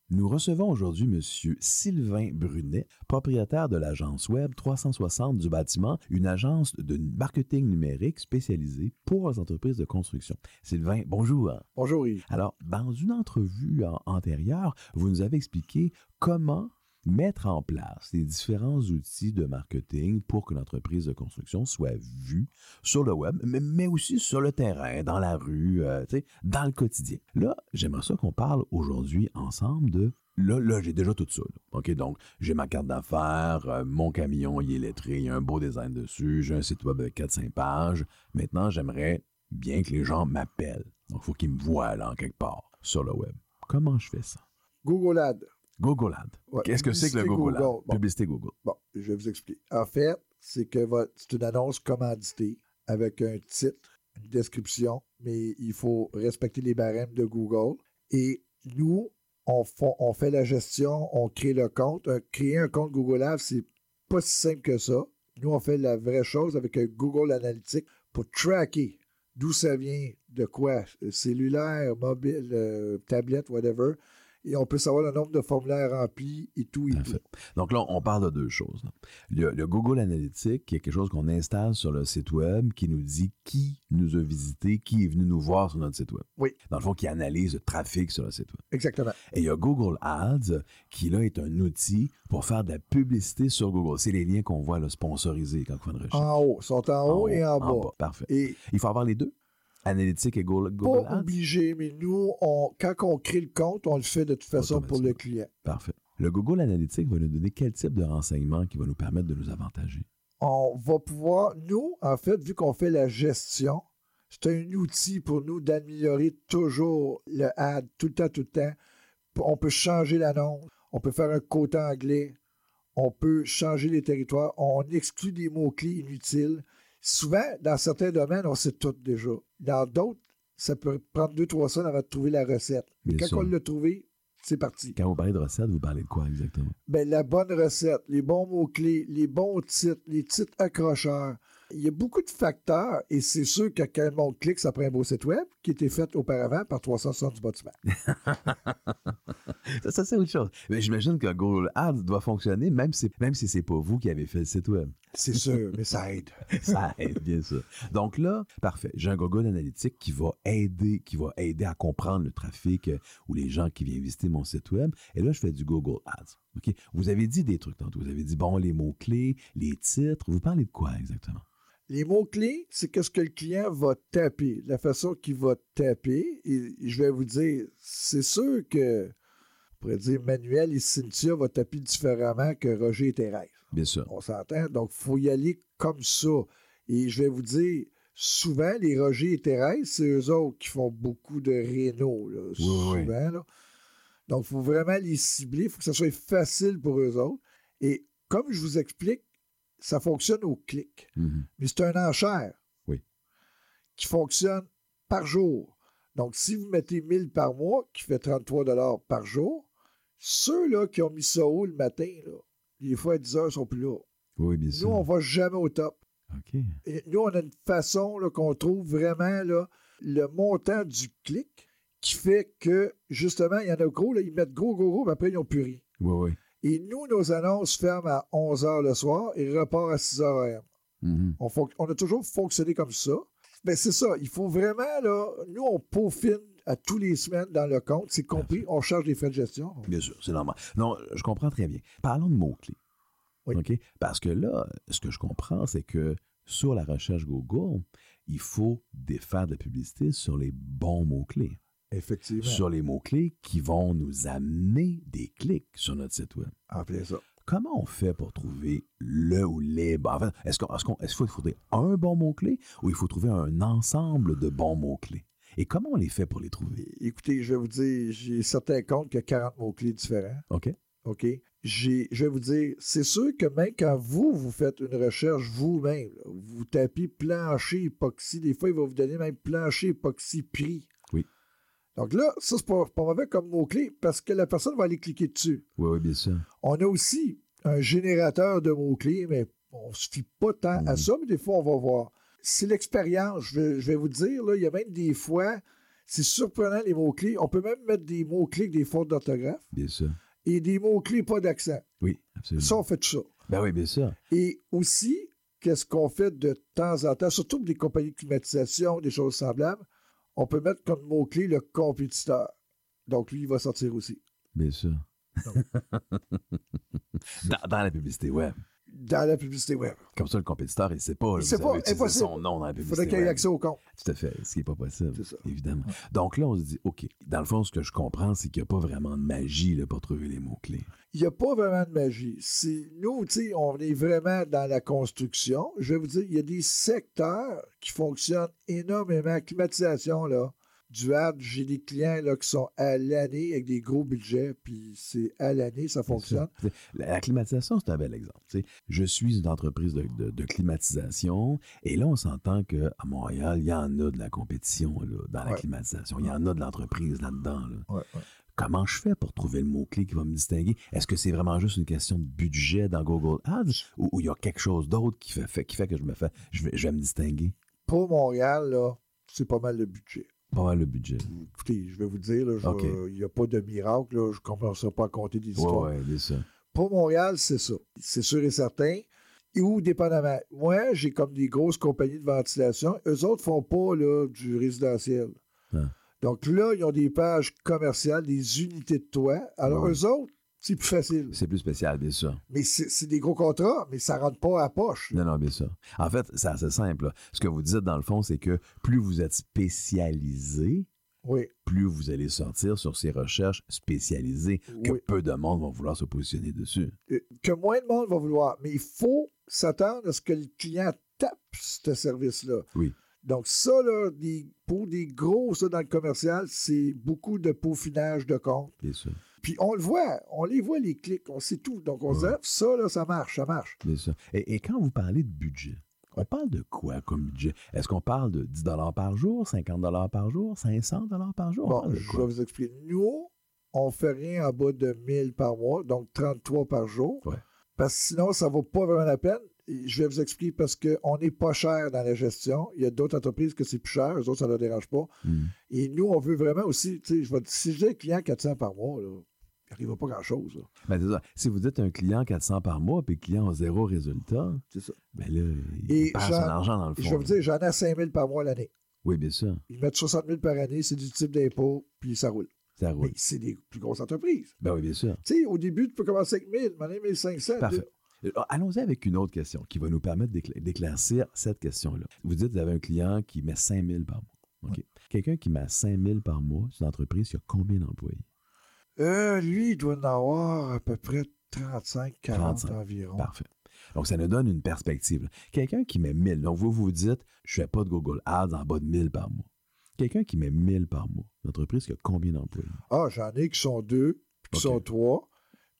Nous recevons aujourd'hui M. Sylvain Brunet, propriétaire de l'agence Web 360 du bâtiment, une agence de marketing numérique spécialisée pour les entreprises de construction. Sylvain, bonjour. Bonjour Yves. Alors, dans une entrevue en- antérieure, vous nous avez expliqué comment mettre en place les différents outils de marketing pour que l'entreprise de construction soit vue sur le web, mais, aussi sur le terrain, dans la rue, euh, dans le quotidien. Là, j'aimerais ça qu'on parle aujourd'hui ensemble de Là, là j'ai déjà tout ça. OK, donc, j'ai ma carte d'affaires, euh, mon camion, il est lettré, il y a un beau design dessus, j'ai un site web avec 4-5 pages. Maintenant, j'aimerais bien que les gens m'appellent. Donc, il faut qu'ils me voient là, en quelque part, sur le web. Comment je fais ça? Google Ad. Google Ad. Ouais, Qu'est-ce que c'est que le Google. Bon. Publicité Google. Bon, je vais vous expliquer. En fait, c'est que c'est une annonce commanditée avec un titre, une description, mais il faut respecter les barèmes de Google. Et nous, on, fait la gestion, on crée le compte. Un- créer un compte Google Ads, c'est pas si simple que ça. Nous, on fait la vraie chose avec un Google Analytics pour tracker d'où ça vient, de quoi, euh, cellulaire, mobile, euh, tablette, whatever. Et on peut savoir le nombre de formulaires remplis et tout et tout. Donc là, on parle de deux choses. Le, le Google Analytics, qui est quelque chose qu'on installe sur le site web, qui nous dit qui nous a visité, qui est venu nous voir sur notre site web. Oui. Dans le fond, qui analyse le trafic sur le site web. Exactement. Et il y a Google Ads, qui là est un outil pour faire de la publicité sur Google. C'est les liens qu'on voit là, sponsorisés quand on fait une recherche. En haut, sont en haut et en bas. Parfait. Et Il faut avoir les deux. Analytics et Google, pas Ads? obligé, mais nous, on, quand on crée le compte, on le fait de toute façon pour le client. Parfait. Le Google Analytics va nous donner quel type de renseignements qui va nous permettre de nous avantager? On va pouvoir, nous, en fait, vu qu'on fait la gestion, c'est un outil pour nous d'améliorer toujours le ad tout le temps, tout le temps. On peut changer l'annonce, on peut faire un quota anglais, on peut changer les territoires, on exclut des mots-clés inutiles. Souvent, dans certains domaines, on sait tout déjà. Dans d'autres, ça peut prendre deux, trois semaines avant de trouver la recette. Mais Bien quand sûr. on l'a trouvé, c'est parti. Quand vous parlez de recette, vous parlez de quoi exactement? Ben, la bonne recette, les bons mots-clés, les bons titres, les titres accrocheurs. Il y a beaucoup de facteurs et c'est sûr que quand le monde clique, ça prend un beau site web qui était fait auparavant par 360 bâtiment. ça, ça c'est autre chose. Mais j'imagine que Google Ads doit fonctionner même si, même si c'est pas vous qui avez fait le site web. C'est sûr, mais ça aide. ça aide, bien sûr. Donc là, parfait. J'ai un Google Analytics qui va aider, qui va aider à comprendre le trafic euh, ou les gens qui viennent visiter mon site web. Et là, je fais du Google Ads. OK? Vous avez dit des trucs tantôt. Vous avez dit, bon, les mots-clés, les titres. Vous parlez de quoi exactement? Les mots-clés, c'est qu'est-ce que le client va taper, la façon qu'il va taper. Et je vais vous dire, c'est sûr que, on pourrait dire, Manuel et Cynthia vont taper différemment que Roger et Thérèse. Bien sûr. On s'entend? Donc, il faut y aller comme ça. Et je vais vous dire, souvent, les Roger et Thérèse, c'est eux autres qui font beaucoup de réno, là, souvent. oui. là. Donc, il faut vraiment les cibler. Il faut que ça soit facile pour eux autres. Et comme je vous explique, ça fonctionne au clic. Mais c'est un enchère Oui. qui fonctionne par jour. Donc, si vous mettez 1000 par mois, qui fait 33 par jour, ceux-là qui ont mis ça haut le matin, là, des fois à 10 heures, sont plus là. Oui, bien Nous, on va jamais au top. Et nous, on a une façon qu'on trouve vraiment là, le montant du clic qui fait que, justement, il y en a gros, là, ils mettent gros, gros, gros, mais après, ils n'ont plus rien. Oui, oui. Et nous, nos annonces ferment à 11 h le soir et repartent à 6 h AM. On, a toujours fonctionné comme ça. Mais c'est ça, il faut vraiment, là, nous, on peaufine à tous les semaines dans le compte. C'est compris, on charge des frais de gestion. Bien sûr, c'est normal. Non, je comprends très bien. Parlons de mots-clés. OK? Parce que là, ce que je comprends, c'est que sur la recherche Google, il faut défaire de la publicité sur les bons mots-clés. Effectivement. Sur les mots-clés qui vont nous amener des clics sur notre site web. En plein ça. Comment on fait pour trouver le ou les bons? Enfin, est-ce qu'on- est-ce qu'on- est-ce qu'il faut trouver un bon mot-clé ou il faut trouver un ensemble de bons mots-clés? Et comment on les fait pour les trouver? Écoutez, je vais vous dire, j'ai certains comptes qui ont 40 mots-clés différents. OK? OK? J'ai, je vais vous dire, c'est sûr que même quand vous, vous faites une recherche vous-même, là, vous tapez plancher époxy, des fois, il va vous donner même plancher époxy prix. Donc là, ça, c'est pas, pas mauvais comme mot-clé parce que la personne va aller cliquer dessus. Oui, oui, bien sûr. On a aussi un générateur de mots-clés, mais on ne se fie pas tant Mm. à ça, mais des fois, on va voir. C'est l'expérience, je vais, je vais vous dire, là, il y a même des fois, c'est surprenant les mots-clés. On peut même mettre des mots-clés avec des fautes d'orthographe Bien sûr. et des mots-clés pas d'accent. Oui, absolument. Ça, on fait tout ça. Ben oui, bien sûr. Et aussi, qu'est-ce qu'on fait de temps en temps, surtout pour des compagnies de climatisation, des choses semblables, on peut mettre comme mot-clé le compétiteur. Donc, lui, il va sortir aussi. Bien sûr. dans, dans la publicité web. Dans la publicité web. Comme ça, le compétiteur, il ne sait pas. là, Il sait vous pas, impossible. son nom dans la Il publicité faudrait qu'il ait accès au compte. Tout à fait, ce qui n'est pas possible, évidemment. Donc là, on se dit, OK, dans le fond, ce que je comprends, c'est qu'il n'y a pas vraiment de magie là, pour trouver les mots-clés. Il n'y a pas vraiment de magie. C'est, nous, tu sais, on est vraiment dans la construction. Je vais vous dire, il y a des secteurs qui fonctionnent énormément. Climatisation, là, du hard, j'ai des clients là, qui sont à l'année avec des gros budgets, puis c'est à l'année, ça fonctionne. La, la climatisation, c'est un bel exemple. Je suis une entreprise de, de- de climatisation et là, on s'entend qu'à Montréal, il y en a de la compétition là, dans la climatisation. Il y en a de l'entreprise là-dedans. là. Ouais, ouais. Comment je fais pour trouver le mot-clé qui va me distinguer? Est-ce que c'est vraiment juste une question de budget dans Google Ads ou ou il y a quelque chose d'autre qui fait, fait- qui fait que je me fais, je vais, je vais me distinguer? Pour Montréal, là, c'est pas mal le budget. Pas mal le budget. Écoutez, je vais vous dire, il n'y a pas de miracle, là, je ne commencerai pas à compter des histoires. Ouais, ouais. Pour Montréal, c'est ça. C'est sûr et certain. Et ou dépendamment? Moi, j'ai comme des grosses compagnies de ventilation. Eux autres font pas là, du résidentiel. Ah. Donc là, ils ont des pages commerciales, des unités de toit. Alors, Ouais. eux autres, c'est plus facile. C'est plus spécial, bien sûr. Mais c'est des gros contrats, mais ça rentre pas à poche. Non, non, bien sûr. En fait, c'est assez simple. là. Ce que vous dites, dans le fond, c'est que plus vous êtes spécialisé, Oui. plus vous allez sortir sur ces recherches spécialisées que Oui. peu de monde vont vouloir se positionner dessus. Euh, Que moins de monde va vouloir. Mais il faut s'attendre à ce que le client tape ce service-là. Oui. Donc, ça, là, des- pour des gros, ça, dans le commercial, c'est beaucoup de peaufinage de compte. Bien sûr. Puis on le voit, on les voit, les clics, on sait tout. Donc on se dit, ah, ça, là, ça marche, ça marche. Bien sûr. Et, et quand vous parlez de budget, on parle de quoi comme budget? Est-ce qu'on parle de 10 par jour, 50 par jour, 500 par jour? On Bon, je vais vous expliquer. Nous, on fait rien en bas de 1000 par mois, donc 33 par jour. Ouais. Parce que sinon, ça vaut pas vraiment la peine. Et je vais vous expliquer parce qu'on n'est pas cher dans la gestion. Il y a d'autres entreprises que c'est plus cher, eux autres, ça ne leur dérange pas. Hmm. Et nous, on veut vraiment aussi, tu sais, je vais- si j'ai un client 400 par mois, là, il n'arrivera pas grand-chose. Ben, c'est ça. Si vous dites un client 400 par mois puis le client a zéro résultat, c'est ça. Ben là, il Et perd son argent dans le fond. Je vais vous dire, j'en ai 5 000 par mois l'année. Oui, bien sûr. Ils mettent 60 000 par année, c'est du type d'impôt, puis ça roule. Ça roule. Mais c'est des plus grosses entreprises. Ben oui, bien sûr. Tu sais, au début, tu peux commencer avec 1000, maintenant 1500. Parfait. Euh, Allons-y avec une autre question qui va nous permettre d'écla- d'éclaircir cette question-là. Vous dites que vous avez un client qui met 5 000 par mois. OK. Quelqu'un qui met 5 000 par mois, c'est une entreprise qui a combien d'employés? Euh, lui, il doit en avoir à peu près 35, 40 35. environ. Parfait. Donc, ça nous donne une perspective. Quelqu'un qui met 1000, donc vous vous dites, je ne fais pas de Google Ads en bas de 1000 par mois. Quelqu'un qui met 1000 par mois, une entreprise qui a combien d'employés? Ah, j'en ai qui sont deux, puis qui sont trois.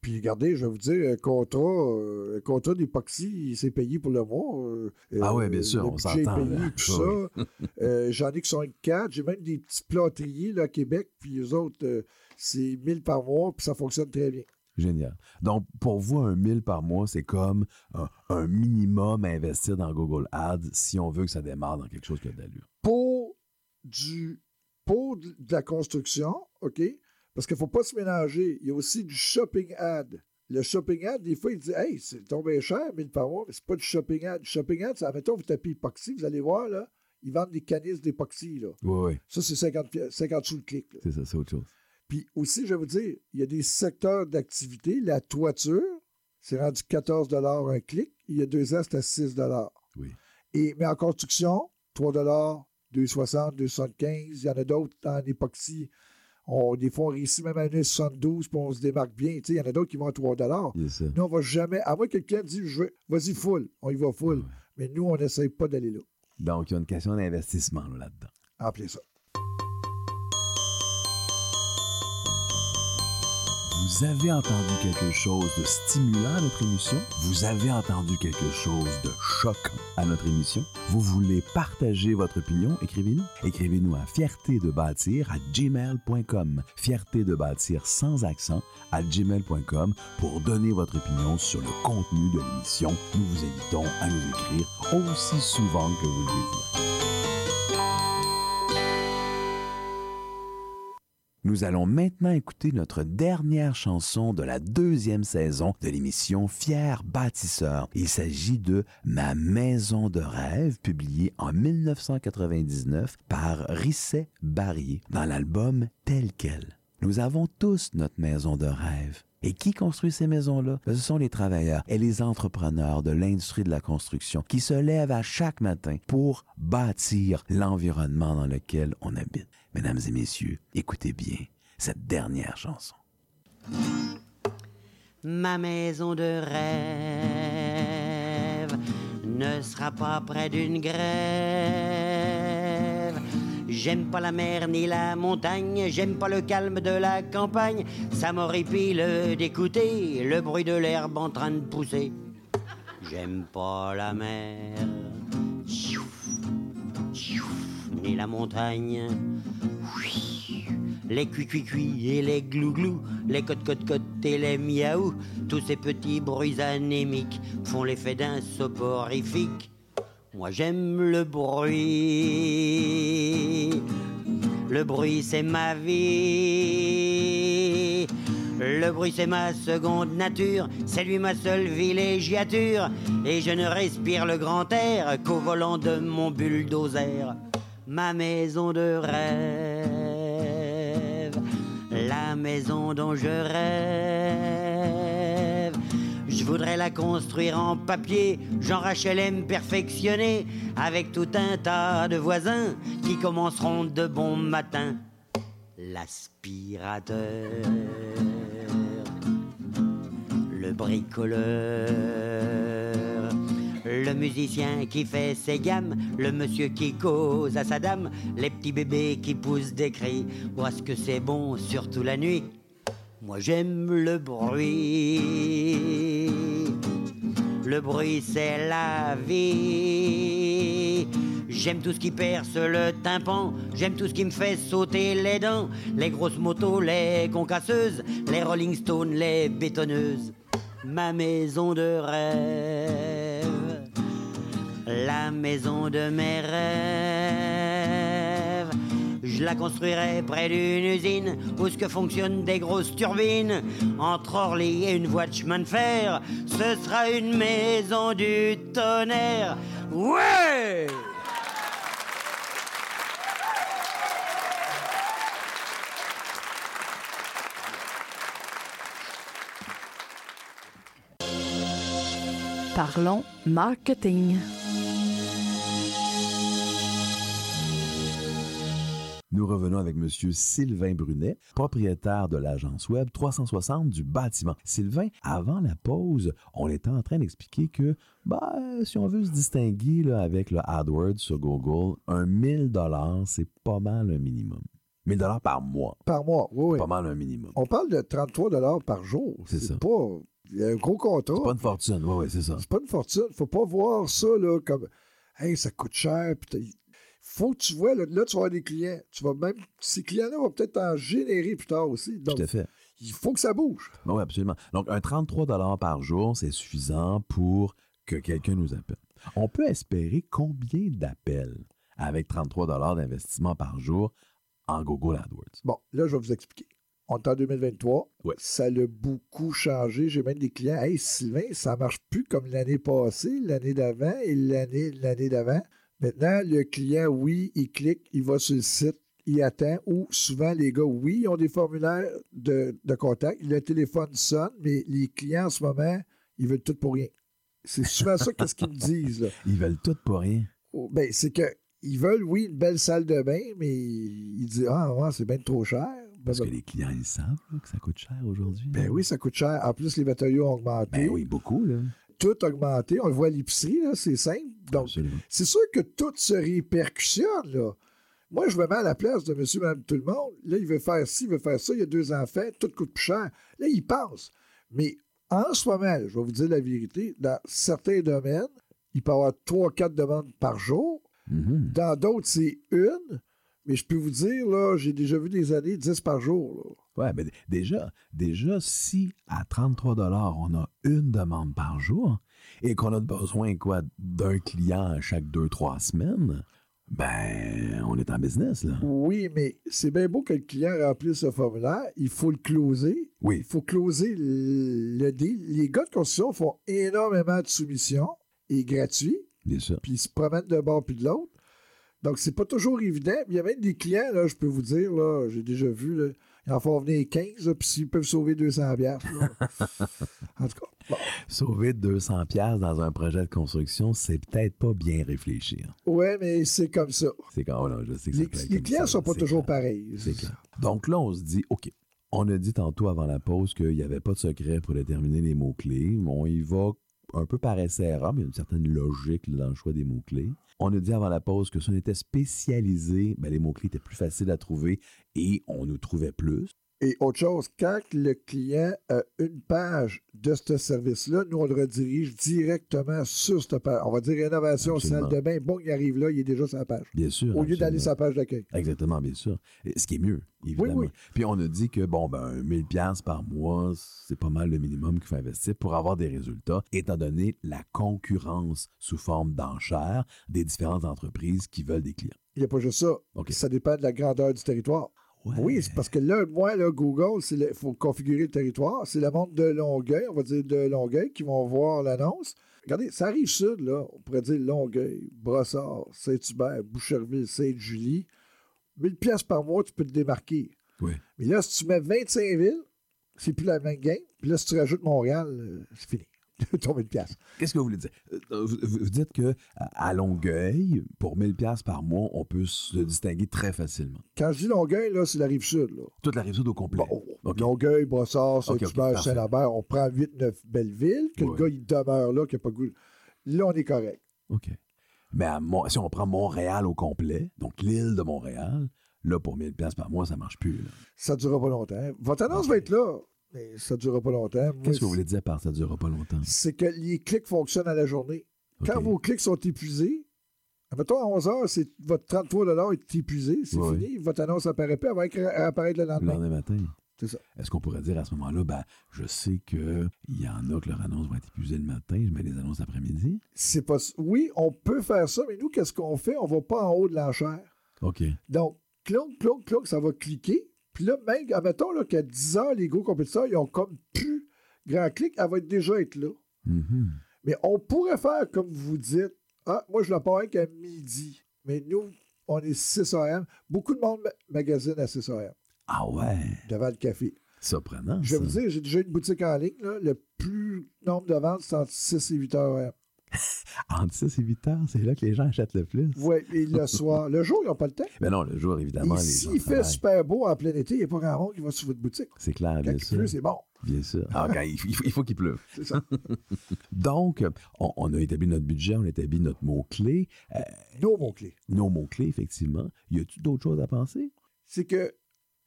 Puis regardez, je vais vous dire, un contrat, euh, contrat d'époxy, il s'est payé pour le mois. euh, Ah euh, ouais, bien sûr, on s'entend, payé, là. tout Ah ça. Euh, J'en ai qui sont avec quatre. J'ai même des petits plâtriers là, à Québec, puis eux autres, euh, c'est 1000 par mois, puis ça fonctionne très bien. Génial. Donc, pour vous, un 1000 par mois, c'est comme un, un minimum à investir dans Google Ads si on veut que ça démarre dans quelque chose qui a de l'allure. pour du pour de la construction, OK? Parce qu'il ne faut pas se mélanger. Il y a aussi du shopping ad. Le shopping ad, des fois, il dit Hey, c'est tombé cher, 1000 par mois, mais c'est pas du shopping ad. Du shopping ad, c'est, admettons, vous tapez époxy, vous allez voir, là, ils vendent des canisses d'époxy, là. Oui, oui. Ça, c'est 50, pi- 50 sous le clic. C'est ça, c'est autre chose. Puis aussi, je vais vous dire, il y a des secteurs d'activité. La toiture, c'est rendu 14 un clic. Il y a deux ans, c'était 6 Oui. Et, mais en construction, 3 2,60 2,75 Il y en a d'autres en époxy. On, des fois, on réussit même à 1,72 puis on se démarque bien. Tu sais, Il y en a d'autres qui vont à 3 Yes. Nous, on va jamais. À moins que quelqu'un dise je veux- vas-y full, on y va full. Mais nous, on n'essaye pas d'aller là. Donc, il y a une question d'investissement là, là-dedans. Appelez ça. Vous avez entendu quelque chose de stimulant à notre émission? Vous avez entendu quelque chose de choquant à notre émission? Vous voulez partager votre opinion? Écrivez-nous. Écrivez-nous à fierté de bâtir à gmail.com. Fierté de bâtir sans accent à gmail.com pour donner votre opinion sur le contenu de l'émission. Nous vous invitons à nous écrire aussi souvent que vous le désirez. Nous allons maintenant écouter notre dernière chanson de la deuxième saison de l'émission Fier bâtisseur. Il s'agit de Ma maison de rêve, publiée en 1999 par Risset Barrier dans l'album Tel quel. Nous avons tous notre maison de rêve. Et qui construit ces maisons-là? Ce sont les travailleurs et les entrepreneurs de l'industrie de la construction qui se lèvent à chaque matin pour bâtir l'environnement dans lequel on habite. Mesdames et messieurs, écoutez bien cette dernière chanson. Ma maison de rêve ne sera pas près d'une grève. J'aime pas la mer ni la montagne, j'aime pas le calme de la campagne. Ça m'horripile d'écouter le bruit de l'herbe en train de pousser. J'aime pas la mer, ni la montagne. Les cuit-cuit-cuit et les glou-glou, les cote-cote-cote et les miaou, tous ces petits bruits anémiques font l'effet d'un soporifique. Moi j'aime le bruit, le bruit c'est ma vie. Le bruit c'est ma seconde nature, c'est lui ma seule villégiature, et je ne respire le grand air qu'au volant de mon bulldozer. Ma maison de rêve, la maison dont je rêve. Voudrais la construire en papier, genre HLM perfectionné, avec tout un tas de voisins qui commenceront de bon matin. L'aspirateur, le bricoleur, le musicien qui fait ses gammes, le monsieur qui cause à sa dame, les petits bébés qui poussent des cris, parce que c'est bon, surtout la nuit? Moi j'aime le bruit. Le bruit c'est la vie. J'aime tout ce qui perce le tympan, j'aime tout ce qui me fait sauter les dents, les grosses motos, les concasseuses, les Rolling Stones, les bétonneuses. Ma maison de rêve, la maison de mes rêves. Je la construirai près d'une usine où ce que fonctionnent des grosses turbines. Entre Orly et une voie de chemin de fer, ce sera une maison du tonnerre. Ouais! Parlons marketing. Nous revenons avec M. Sylvain Brunet, propriétaire de l'agence web 360 du bâtiment. Sylvain, avant la pause, on était en train d'expliquer que bah, si on veut se distinguer là, avec le AdWords sur Google, un 1000 c'est pas mal un minimum. 1000 dollars par mois. Par mois, oui, oui. Pas mal un minimum. On parle de 33 dollars par jour. C'est ça. Pas... Il y a un gros contrat. C'est pas une fortune, oui, oui, c'est ça. C'est pas une fortune. Faut pas voir ça là, comme Hey, ça coûte cher. Faut que tu vois, là, là, tu vas avoir des clients. Tu vas même. Ces clients-là vont peut-être en générer plus tard aussi. Donc, Tout à fait. Il faut que ça bouge. Oui, absolument. Donc, un 33 par jour, c'est suffisant pour que quelqu'un nous appelle. On peut espérer combien d'appels avec 33 d'investissement par jour en Google AdWords? Bon, là, je vais vous expliquer. On est en 2023. Ouais. Ça a beaucoup changé. J'ai même des clients. Hey, Sylvain, ça marche plus comme l'année passée, l'année d'avant et l'année, l'année d'avant. Maintenant, le client, oui, il clique, il va sur le site, il attend. Ou souvent, les gars, oui, ils ont des formulaires de, de contact. Le téléphone sonne, mais les clients en ce moment, ils veulent tout pour rien. C'est souvent ça qu'est-ce qu'ils me disent. Là? Ils veulent tout pour rien. Oh, ben, c'est que ils veulent, oui, une belle salle de bain, mais ils disent Ah, ouais, c'est bien trop cher. Parce que les clients, ils savent là, que ça coûte cher aujourd'hui. Ben oui, ça coûte cher. En plus, les matériaux ont augmenté. Ben oui, beaucoup. Là. Tout augmenté. On le voit à l'épicerie, c'est simple. Donc, c'est sûr que tout se répercussionne. Là. Moi, je me mets à la place de monsieur, madame, tout le monde. Là, il veut faire ci, il veut faire ça. Il y a deux enfants, tout coûte plus cher. Là, il pense. Mais en ce moment, je vais vous dire la vérité, dans certains domaines, il peut y avoir trois, quatre demandes par jour. Mm-hmm. Dans d'autres, c'est une. Mais je peux vous dire, là, j'ai déjà vu des années 10 par jour. Oui, mais déjà, déjà, si à 33 on a une demande par jour et qu'on a besoin quoi d'un client à chaque deux, trois semaines, ben, on est en business, là. Oui, mais c'est bien beau que le client remplisse ce formulaire. Il faut le closer. Oui. Il faut closer le deal. Les gars de construction font énormément de soumissions et gratuits. Bien sûr. Puis ils se promènent d'un bord puis de l'autre. Donc, c'est pas toujours évident. Il y a même des clients, là, je peux vous dire, là, j'ai déjà vu, là, ils en font venir 15, là, puis s'ils peuvent sauver 200 pièces. en tout cas, bon. Sauver 200 pièces dans un projet de construction, c'est peut-être pas bien réfléchi. hein. Ouais, mais c'est comme ça. C'est quand oh là, je sais que ça Les, les clients ça, sont pas toujours clair. pareils. C'est clair. Donc là, on se dit, OK, on a dit tantôt avant la pause qu'il n'y avait pas de secret pour déterminer les mots-clés. On y va un peu par SRA, mais il y a une certaine logique dans le choix des mots-clés. On a dit avant la pause que si on était spécialisé, ben, les mots-clés étaient plus faciles à trouver et on nous trouvait plus. Et autre chose, quand le client a une page de ce service-là, nous, on le redirige directement sur cette page. On va dire rénovation, Absolument. salle de bain. Bon, il arrive là, il est déjà sur la page. Bien sûr. Au lieu d'aller sur la page d'accueil. Exactement, bien sûr. Et Ce qui est mieux, évidemment. oui. Puis on a dit que, bon, ben, 1000 pièces par mois, c'est pas mal le minimum qu'il faut investir pour avoir des résultats, étant donné la concurrence sous forme d'enchères des différentes entreprises qui veulent des clients. Il n'y a pas juste ça. Ça dépend de la grandeur du territoire. Oui, c'est parce que là, moi, là, Google, il faut configurer le territoire. C'est le monde de Longueuil, on va dire de Longueuil, qui vont voir l'annonce. Regardez, ça arrive sud, là. On pourrait dire Longueuil, Brossard, Saint-Hubert, Boucherville, Sainte-Julie. 1000 pièces par mois, tu peux te démarquer. Oui. Mais là, si tu mets 25 villes, c'est plus la même game. Puis là, si tu rajoutes Montréal, euh, c'est fini. Ton 1000 pièces. Qu'est-ce que vous voulez dire? Euh, Vous, vous dites que à Longueuil, pour 1000 pièces par mois, on peut se distinguer très facilement. Quand je dis Longueuil, là, c'est la rive sud. Là. Toute la rive sud au complet. Longueuil, Brossard, Saint-Hubert. Saint-Lambert, on prend 8-9 belles villes, que Ouais. le gars, il demeure là, qu'il n'a pas goût. Là, on est correct. OK. Mais à si on prend Montréal au complet, donc l'île de Montréal, Là, pour 1000 pièces par mois, ça marche plus. Là. Ça ne durera pas longtemps. Votre annonce va être là, mais ça ne durera pas longtemps. Qu'est-ce que vous voulez dire par ça ne durera pas longtemps? C'est que les clics fonctionnent à la journée. Quand vos clics sont épuisés, mettons à 11 heures, c'est votre 33 est épuisé, c'est Oui. fini, votre annonce apparaît pas, elle va apparaître le Le lendemain. lendemain matin. C'est ça. Est-ce qu'on pourrait dire à ce moment-là, ben, je sais qu'il y en a que leur annonce va être épuisée le matin, je mets les annonces l'après-midi? C'est pas. Oui, on peut faire ça, mais nous, qu'est-ce qu'on fait? On va pas en haut de l'enchère. OK. Donc, clonk, clonk, clonk, ça va cliquer. Puis là, même, admettons là, qu'à 10 heures, les gros compétiteurs, ils ont comme plus grand clic, elle va déjà être là. Mhm. Mais on pourrait faire comme vous dites. Ah, moi, je l'ai pas rien qu'à midi. Mais nous, on est 6 AM. Beaucoup de monde ma- magasine à 6 AM. Ah ouais? Devant le café. Surprenant. Je vais vous dire, j'ai déjà une boutique en ligne. Là, le plus nombre de ventes, c'est entre 6 et 8 heures AM. Entre 6 et 8 heures, c'est là que les gens achètent le plus. Oui, et le soir. Le jour, ils n'ont pas le temps. Mais non, le jour, évidemment, s'il fait travaillent. super beau en plein été, il n'y a pas grand monde qui va sur votre boutique. C'est clair, Quand bien il sûr. pleut, c'est bon. Bien sûr. Ah, quand il, il faut- il faut qu'il pleuve. C'est ça. Donc, on, on a établi notre budget, on a établi notre mot-clé. Euh, Nos mots-clés. nos mots-clés, effectivement. Y a-tu d'autres choses à penser? C'est que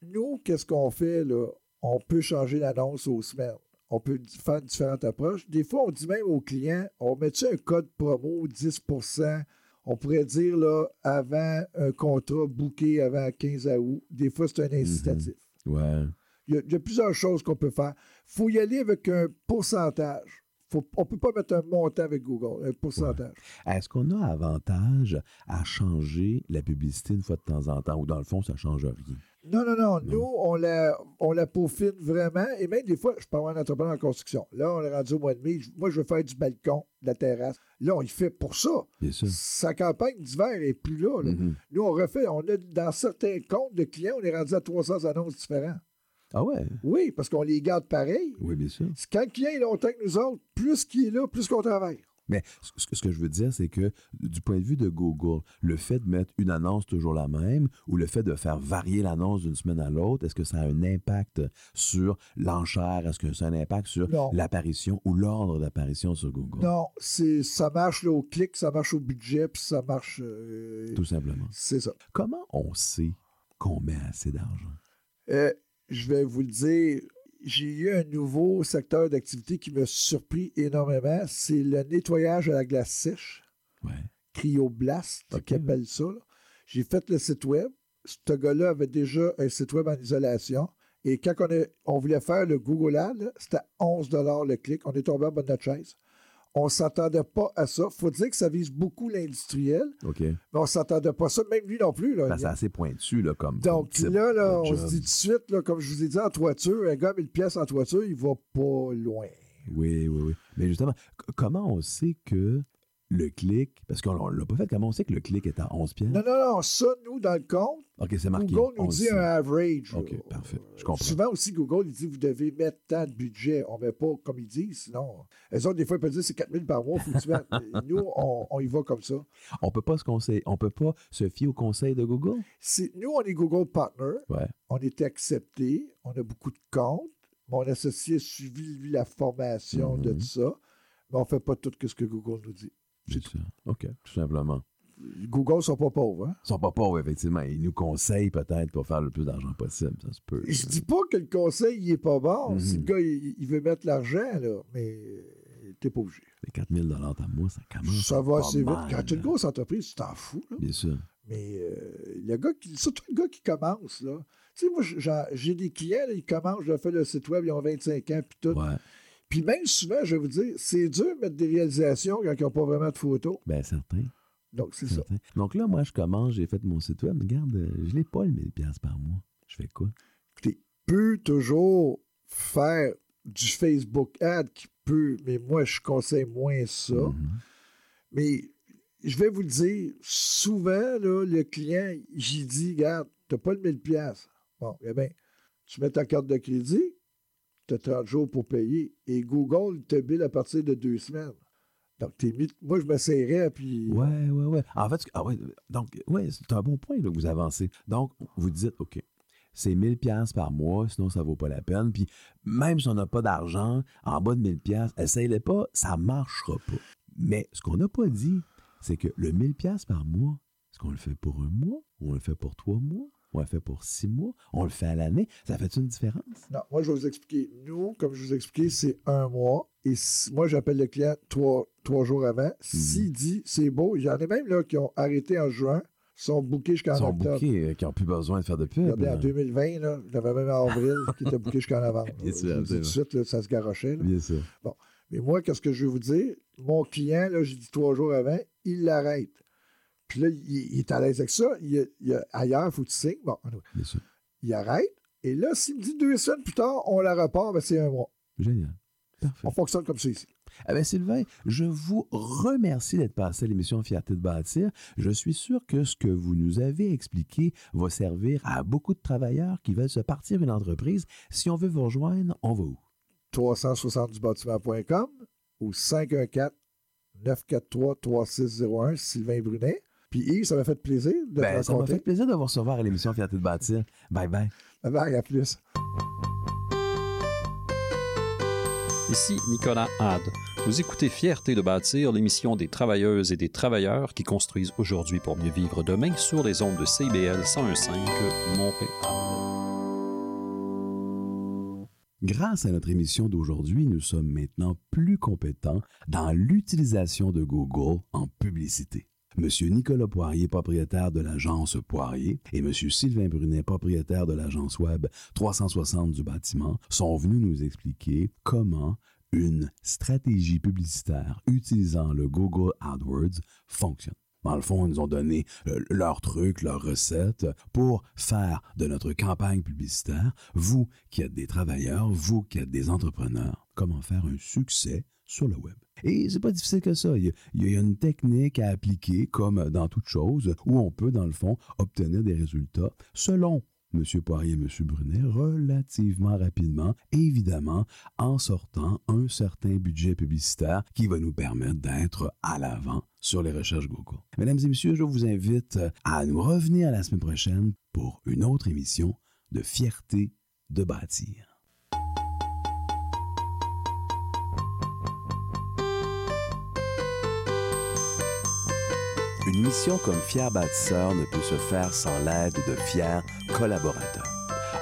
nous, qu'est-ce qu'on fait là? On peut changer l'annonce aux semaines. On peut faire différentes approches. Des fois, on dit même aux clients, on met-tu un code promo 10% On pourrait dire là, avant un contrat booké avant 15 août. Des fois, c'est un incitatif. Ouais. Il y, a, il y a plusieurs choses qu'on peut faire. Il faut y aller avec un pourcentage. Faut, on ne peut pas mettre un montant avec Google, un pourcentage. Est-ce qu'on a avantage à changer la publicité une fois de temps en temps? Ou dans le fond, ça ne change rien? Non, non, non. Nous, on la, on la peaufine vraiment. Et même des fois, je peux avoir un entrepreneur en construction. Là, on est rendu au mois de mai. Moi, je veux faire du balcon, de la terrasse. Là, on y fait pour ça. Bien sûr. Sa campagne d'hiver n'est plus là. là. Mhm. Nous, on refait. On a, dans certains comptes de clients, on est rendu à 300 annonces différentes. Ah ouais? Oui, parce qu'on les garde pareil. Oui, bien sûr. Quand le client est longtemps que nous autres, plus qu'il est là, plus qu'on travaille. Mais ce que, ce que je veux dire, c'est que du point de vue de Google, le fait de mettre une annonce toujours la même ou le fait de faire varier l'annonce d'une semaine à l'autre, est-ce que ça a un impact sur l'enchère? Est-ce que ça a un impact sur l'apparition ou l'ordre d'apparition sur Google? Non, c'est ça marche là, au clic, ça marche au budget, puis ça marche. euh, Tout simplement. C'est ça. Comment on sait qu'on met assez d'argent? Euh, je vais vous le dire, j'ai eu un nouveau secteur d'activité qui m'a surpris énormément. C'est le nettoyage à la glace sèche. Cryoblast, qui appelle ça. J'ai fait le site web. Ce gars-là avait déjà un site web en isolation. Et quand on, a- on voulait faire le Google Ad, c'était à 11 le clic. On est tombé en bas de notre chaise. On ne s'attendait pas à ça. faut dire que ça vise beaucoup l'industriel, OK. mais on ne s'attendait pas à ça, même lui non plus. Là. Ben, c'est assez pointu là, comme. Donc comme là, on se dit tout de suite, là, comme je vous ai dit, en toiture, un gars 1000 pièces en toiture, il va pas loin. Oui, oui, oui. Mais justement, comment on sait que le clic, parce qu'on ne l'a pas fait, comment on sait que le clic est à 11 pièces? Non, non, non, ça, nous, dans le compte, marqué. Google nous 11 dit un average. OK, parfait. Je comprends. Souvent aussi, Google, il dit vous devez mettre tant de budget. On ne met pas comme ils disent, sinon. Les autres, des fois, ils peuvent dire c'est 4000 par mois, faut que tu mettes. Nous, on, on y va comme ça. On peut pas se conseiller, on peut pas se fier au conseil de Google? Nous, on est Google Partner. Ouais. On est accepté. On a beaucoup de comptes. Mon associé a suivi, lui, la formation de Mhm. tout ça. Mais on ne fait pas tout ce que Google nous dit. C'est ça. OK, tout simplement. Google ne sont pas pauvres. Hein? Ils sont pas pauvres, effectivement. Ils nous conseillent peut-être pour faire le plus d'argent possible. Ça se peut. Je dis pas que le conseil il est pas bon. Si Mhm. le gars il, il veut mettre l'argent, là, mais euh, t'es pas obligé. Les 4000 par mois, ça commence. Ça va assez vite. Quand tu là. une grosse entreprise, tu t'en fous. là. Bien sûr. Mais euh, le gars qui, surtout le gars qui commence, là. Tu sais, moi, j'ai des clients, là, ils commencent, je fais le site web, ils ont 25 ans, puis tout. Puis même souvent, je vais vous dire, c'est dur de mettre des réalisations quand ils n'ont pas vraiment de photos. Ben, certain. Donc, c'est ça. Donc là, moi, je commence, j'ai fait mon site web. Regarde, euh, je l'ai pas le 1000 pièces par mois. Je fais quoi? Écoutez, peut toujours faire du Facebook ad qui peut, mais moi, je conseille moins ça. Mm-hmm. Mais je vais vous le dire, souvent, là, le client, j'y dis, regarde, tu n'as pas le 1000 pièces. Bon, eh bien, tu mets ta carte de crédit, tu as 30 jours pour payer, et Google te bill à partir de deux semaines. Donc, t'es moi, je m'essayerais, puis... Ouais, ouais, ouais. En fait, ah ouais, donc, ouais, c'est un bon point que vous avancez. Donc, vous dites, OK, c'est 1000 pièces par mois, sinon ça vaut pas la peine. Puis, même si on n'a pas d'argent, en bas de 1000 pièces, essaye-le pas, ça marchera pas. Mais ce qu'on n'a pas dit, c'est que le 1000 pièces par mois, est-ce qu'on le fait pour un mois ou on le fait pour trois mois? On le fait pour six mois, on le fait à l'année. Ça fait une différence? Non, moi, je vais vous expliquer. Nous, comme je vous ai expliqué, c'est un mois. Et moi, j'appelle le client trois, trois jours avant. Mhm. S'il dit c'est beau, il y en a même là qui ont arrêté en juin, sont bookés jusqu'en octobre. Sont bookés, euh, qui n'ont plus besoin de faire de pub. en 2020, là, il y avait même en avril qui était booké jusqu'en novembre. Bien sûr, tout de suite, ça se garochait. Bien sûr. Bon. Mais moi, qu'est-ce que je vais vous dire? Mon client, là, j'ai dit trois jours avant, il l'arrête. Puis là, il, est à l'aise avec ça. Il, ailleurs, il faut que tu signes. Bon, Bien sûr. il arrête. Et là, s'il me dit deux semaines plus tard, on la repart, ben c'est un mois. Génial. Parfait. On fonctionne comme ça ici. Eh bien, Sylvain, je vous remercie d'être passé à l'émission Fierté de bâtir. Je suis sûr que ce que vous nous avez expliqué va servir à beaucoup de travailleurs qui veulent se partir une entreprise. Si on veut vous rejoindre, on va où? 370bâtiment.com ou 514-943-3601 Sylvain Brunet. Puis Yves, ça m'a fait plaisir de ben, te Ça m'a fait plaisir de vous recevoir à l'émission Fierté de bâtir. Bye bye. Bye bye, à plus. Ici Nicolas Hade. Vous écoutez Fierté de bâtir, l'émission des travailleuses et des travailleurs qui construisent aujourd'hui pour mieux vivre demain sur les ondes de CBL 101.5 Montréal. Grâce à notre émission d'aujourd'hui, nous sommes maintenant plus compétents dans l'utilisation de Google en publicité. Monsieur Nicolas Poirier, propriétaire de l'agence Poirier, et Monsieur Sylvain Brunet, propriétaire de l'agence web 360 du bâtiment, sont venus nous expliquer comment une stratégie publicitaire utilisant le Google AdWords fonctionne. Dans le fond, ils nous ont donné euh, leurs trucs, leurs recettes pour faire de notre campagne publicitaire, vous qui êtes des travailleurs, vous qui êtes des entrepreneurs, comment faire un succès sur le web. Et c'est pas difficile que ça. Il y, a, une technique à appliquer, comme dans toute chose, où on peut, dans le fond, obtenir des résultats selon M. Poirier et M. Brunet relativement rapidement, évidemment en sortant un certain budget publicitaire qui va nous permettre d'être à l'avant sur les recherches Google. Mesdames et messieurs, je vous invite à nous revenir la semaine prochaine pour une autre émission de Fierté de bâtir. Une mission comme fier bâtisseur ne peut se faire sans l'aide de fiers collaborateurs.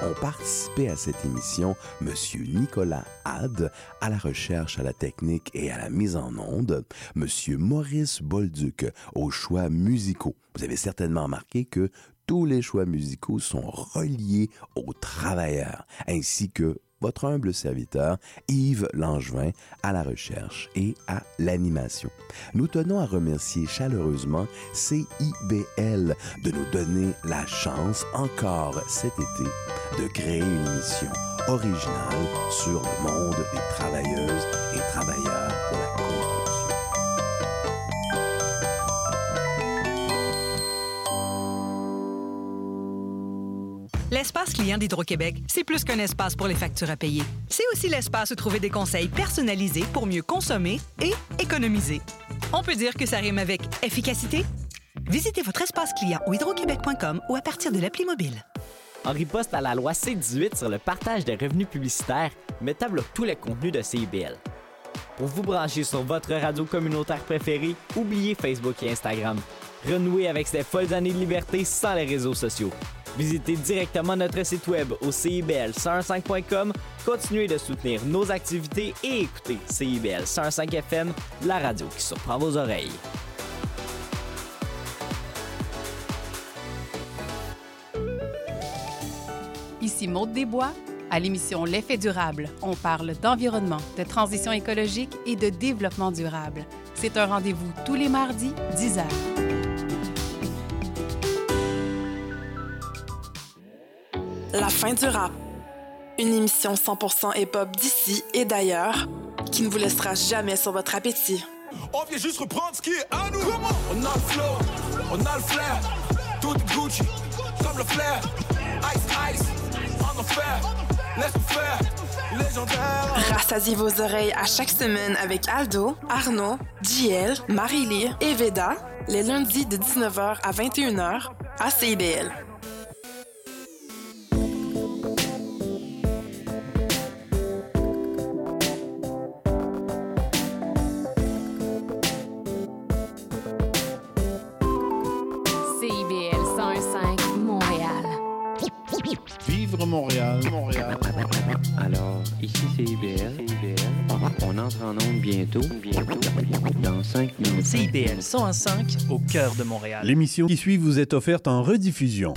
Ont participé à cette émission M. Nicolas Had à la recherche, à la technique et à la mise en onde, M. Maurice Bolduc aux choix musicaux. Vous avez certainement remarqué que tous les choix musicaux sont reliés aux travailleurs, ainsi que votre humble serviteur Yves Langevin à la recherche et à l'animation. Nous tenons à remercier chaleureusement CIBL de nous donner la chance encore cet été de créer une émission originale sur le monde des travailleuses et travailleurs L'espace client d'Hydro-Québec, c'est plus qu'un espace pour les factures à payer. C'est aussi l'espace où trouver des conseils personnalisés pour mieux consommer et économiser. On peut dire que ça rime avec efficacité? Visitez votre espace client au hydroquebec.com ou à partir de l'appli mobile. En riposte à la loi C-18 sur le partage des revenus publicitaires, Meta bloque tous les contenus de CIBL. Pour vous brancher sur votre radio communautaire préférée, oubliez Facebook et Instagram. Renouez avec ces folles années de liberté sans les réseaux sociaux. Visitez directement notre site web au CIBL105.com, continuez de soutenir nos activités et écoutez CIBL 105 FM, la radio qui surprend vos oreilles. Ici Maude Desbois. À l'émission L'effet durable, on parle d'environnement, de transition écologique et de développement durable. C'est un rendez-vous tous les mardis, 10 h. La fin du rap. Une émission 100% hip-hop d'ici et d'ailleurs qui ne vous laissera jamais sur votre appétit. On vient juste reprendre ce qui est à nous. on a le flow, on a le flair. Tout Gucci, comme le flair. Ice, ice, en enfer. Laisse faire. Rassasiez vos oreilles à chaque semaine avec Aldo, Arnaud, JL, Marie-Lee et Veda, les lundis de 19h à 21h à CIBL. Vivre Montréal, Montréal. Alors, ici c'est IBL. On entre en onde bientôt, bientôt, dans 5 minutes. CIBL 105 au cœur de Montréal. L'émission qui suit vous est offerte en rediffusion.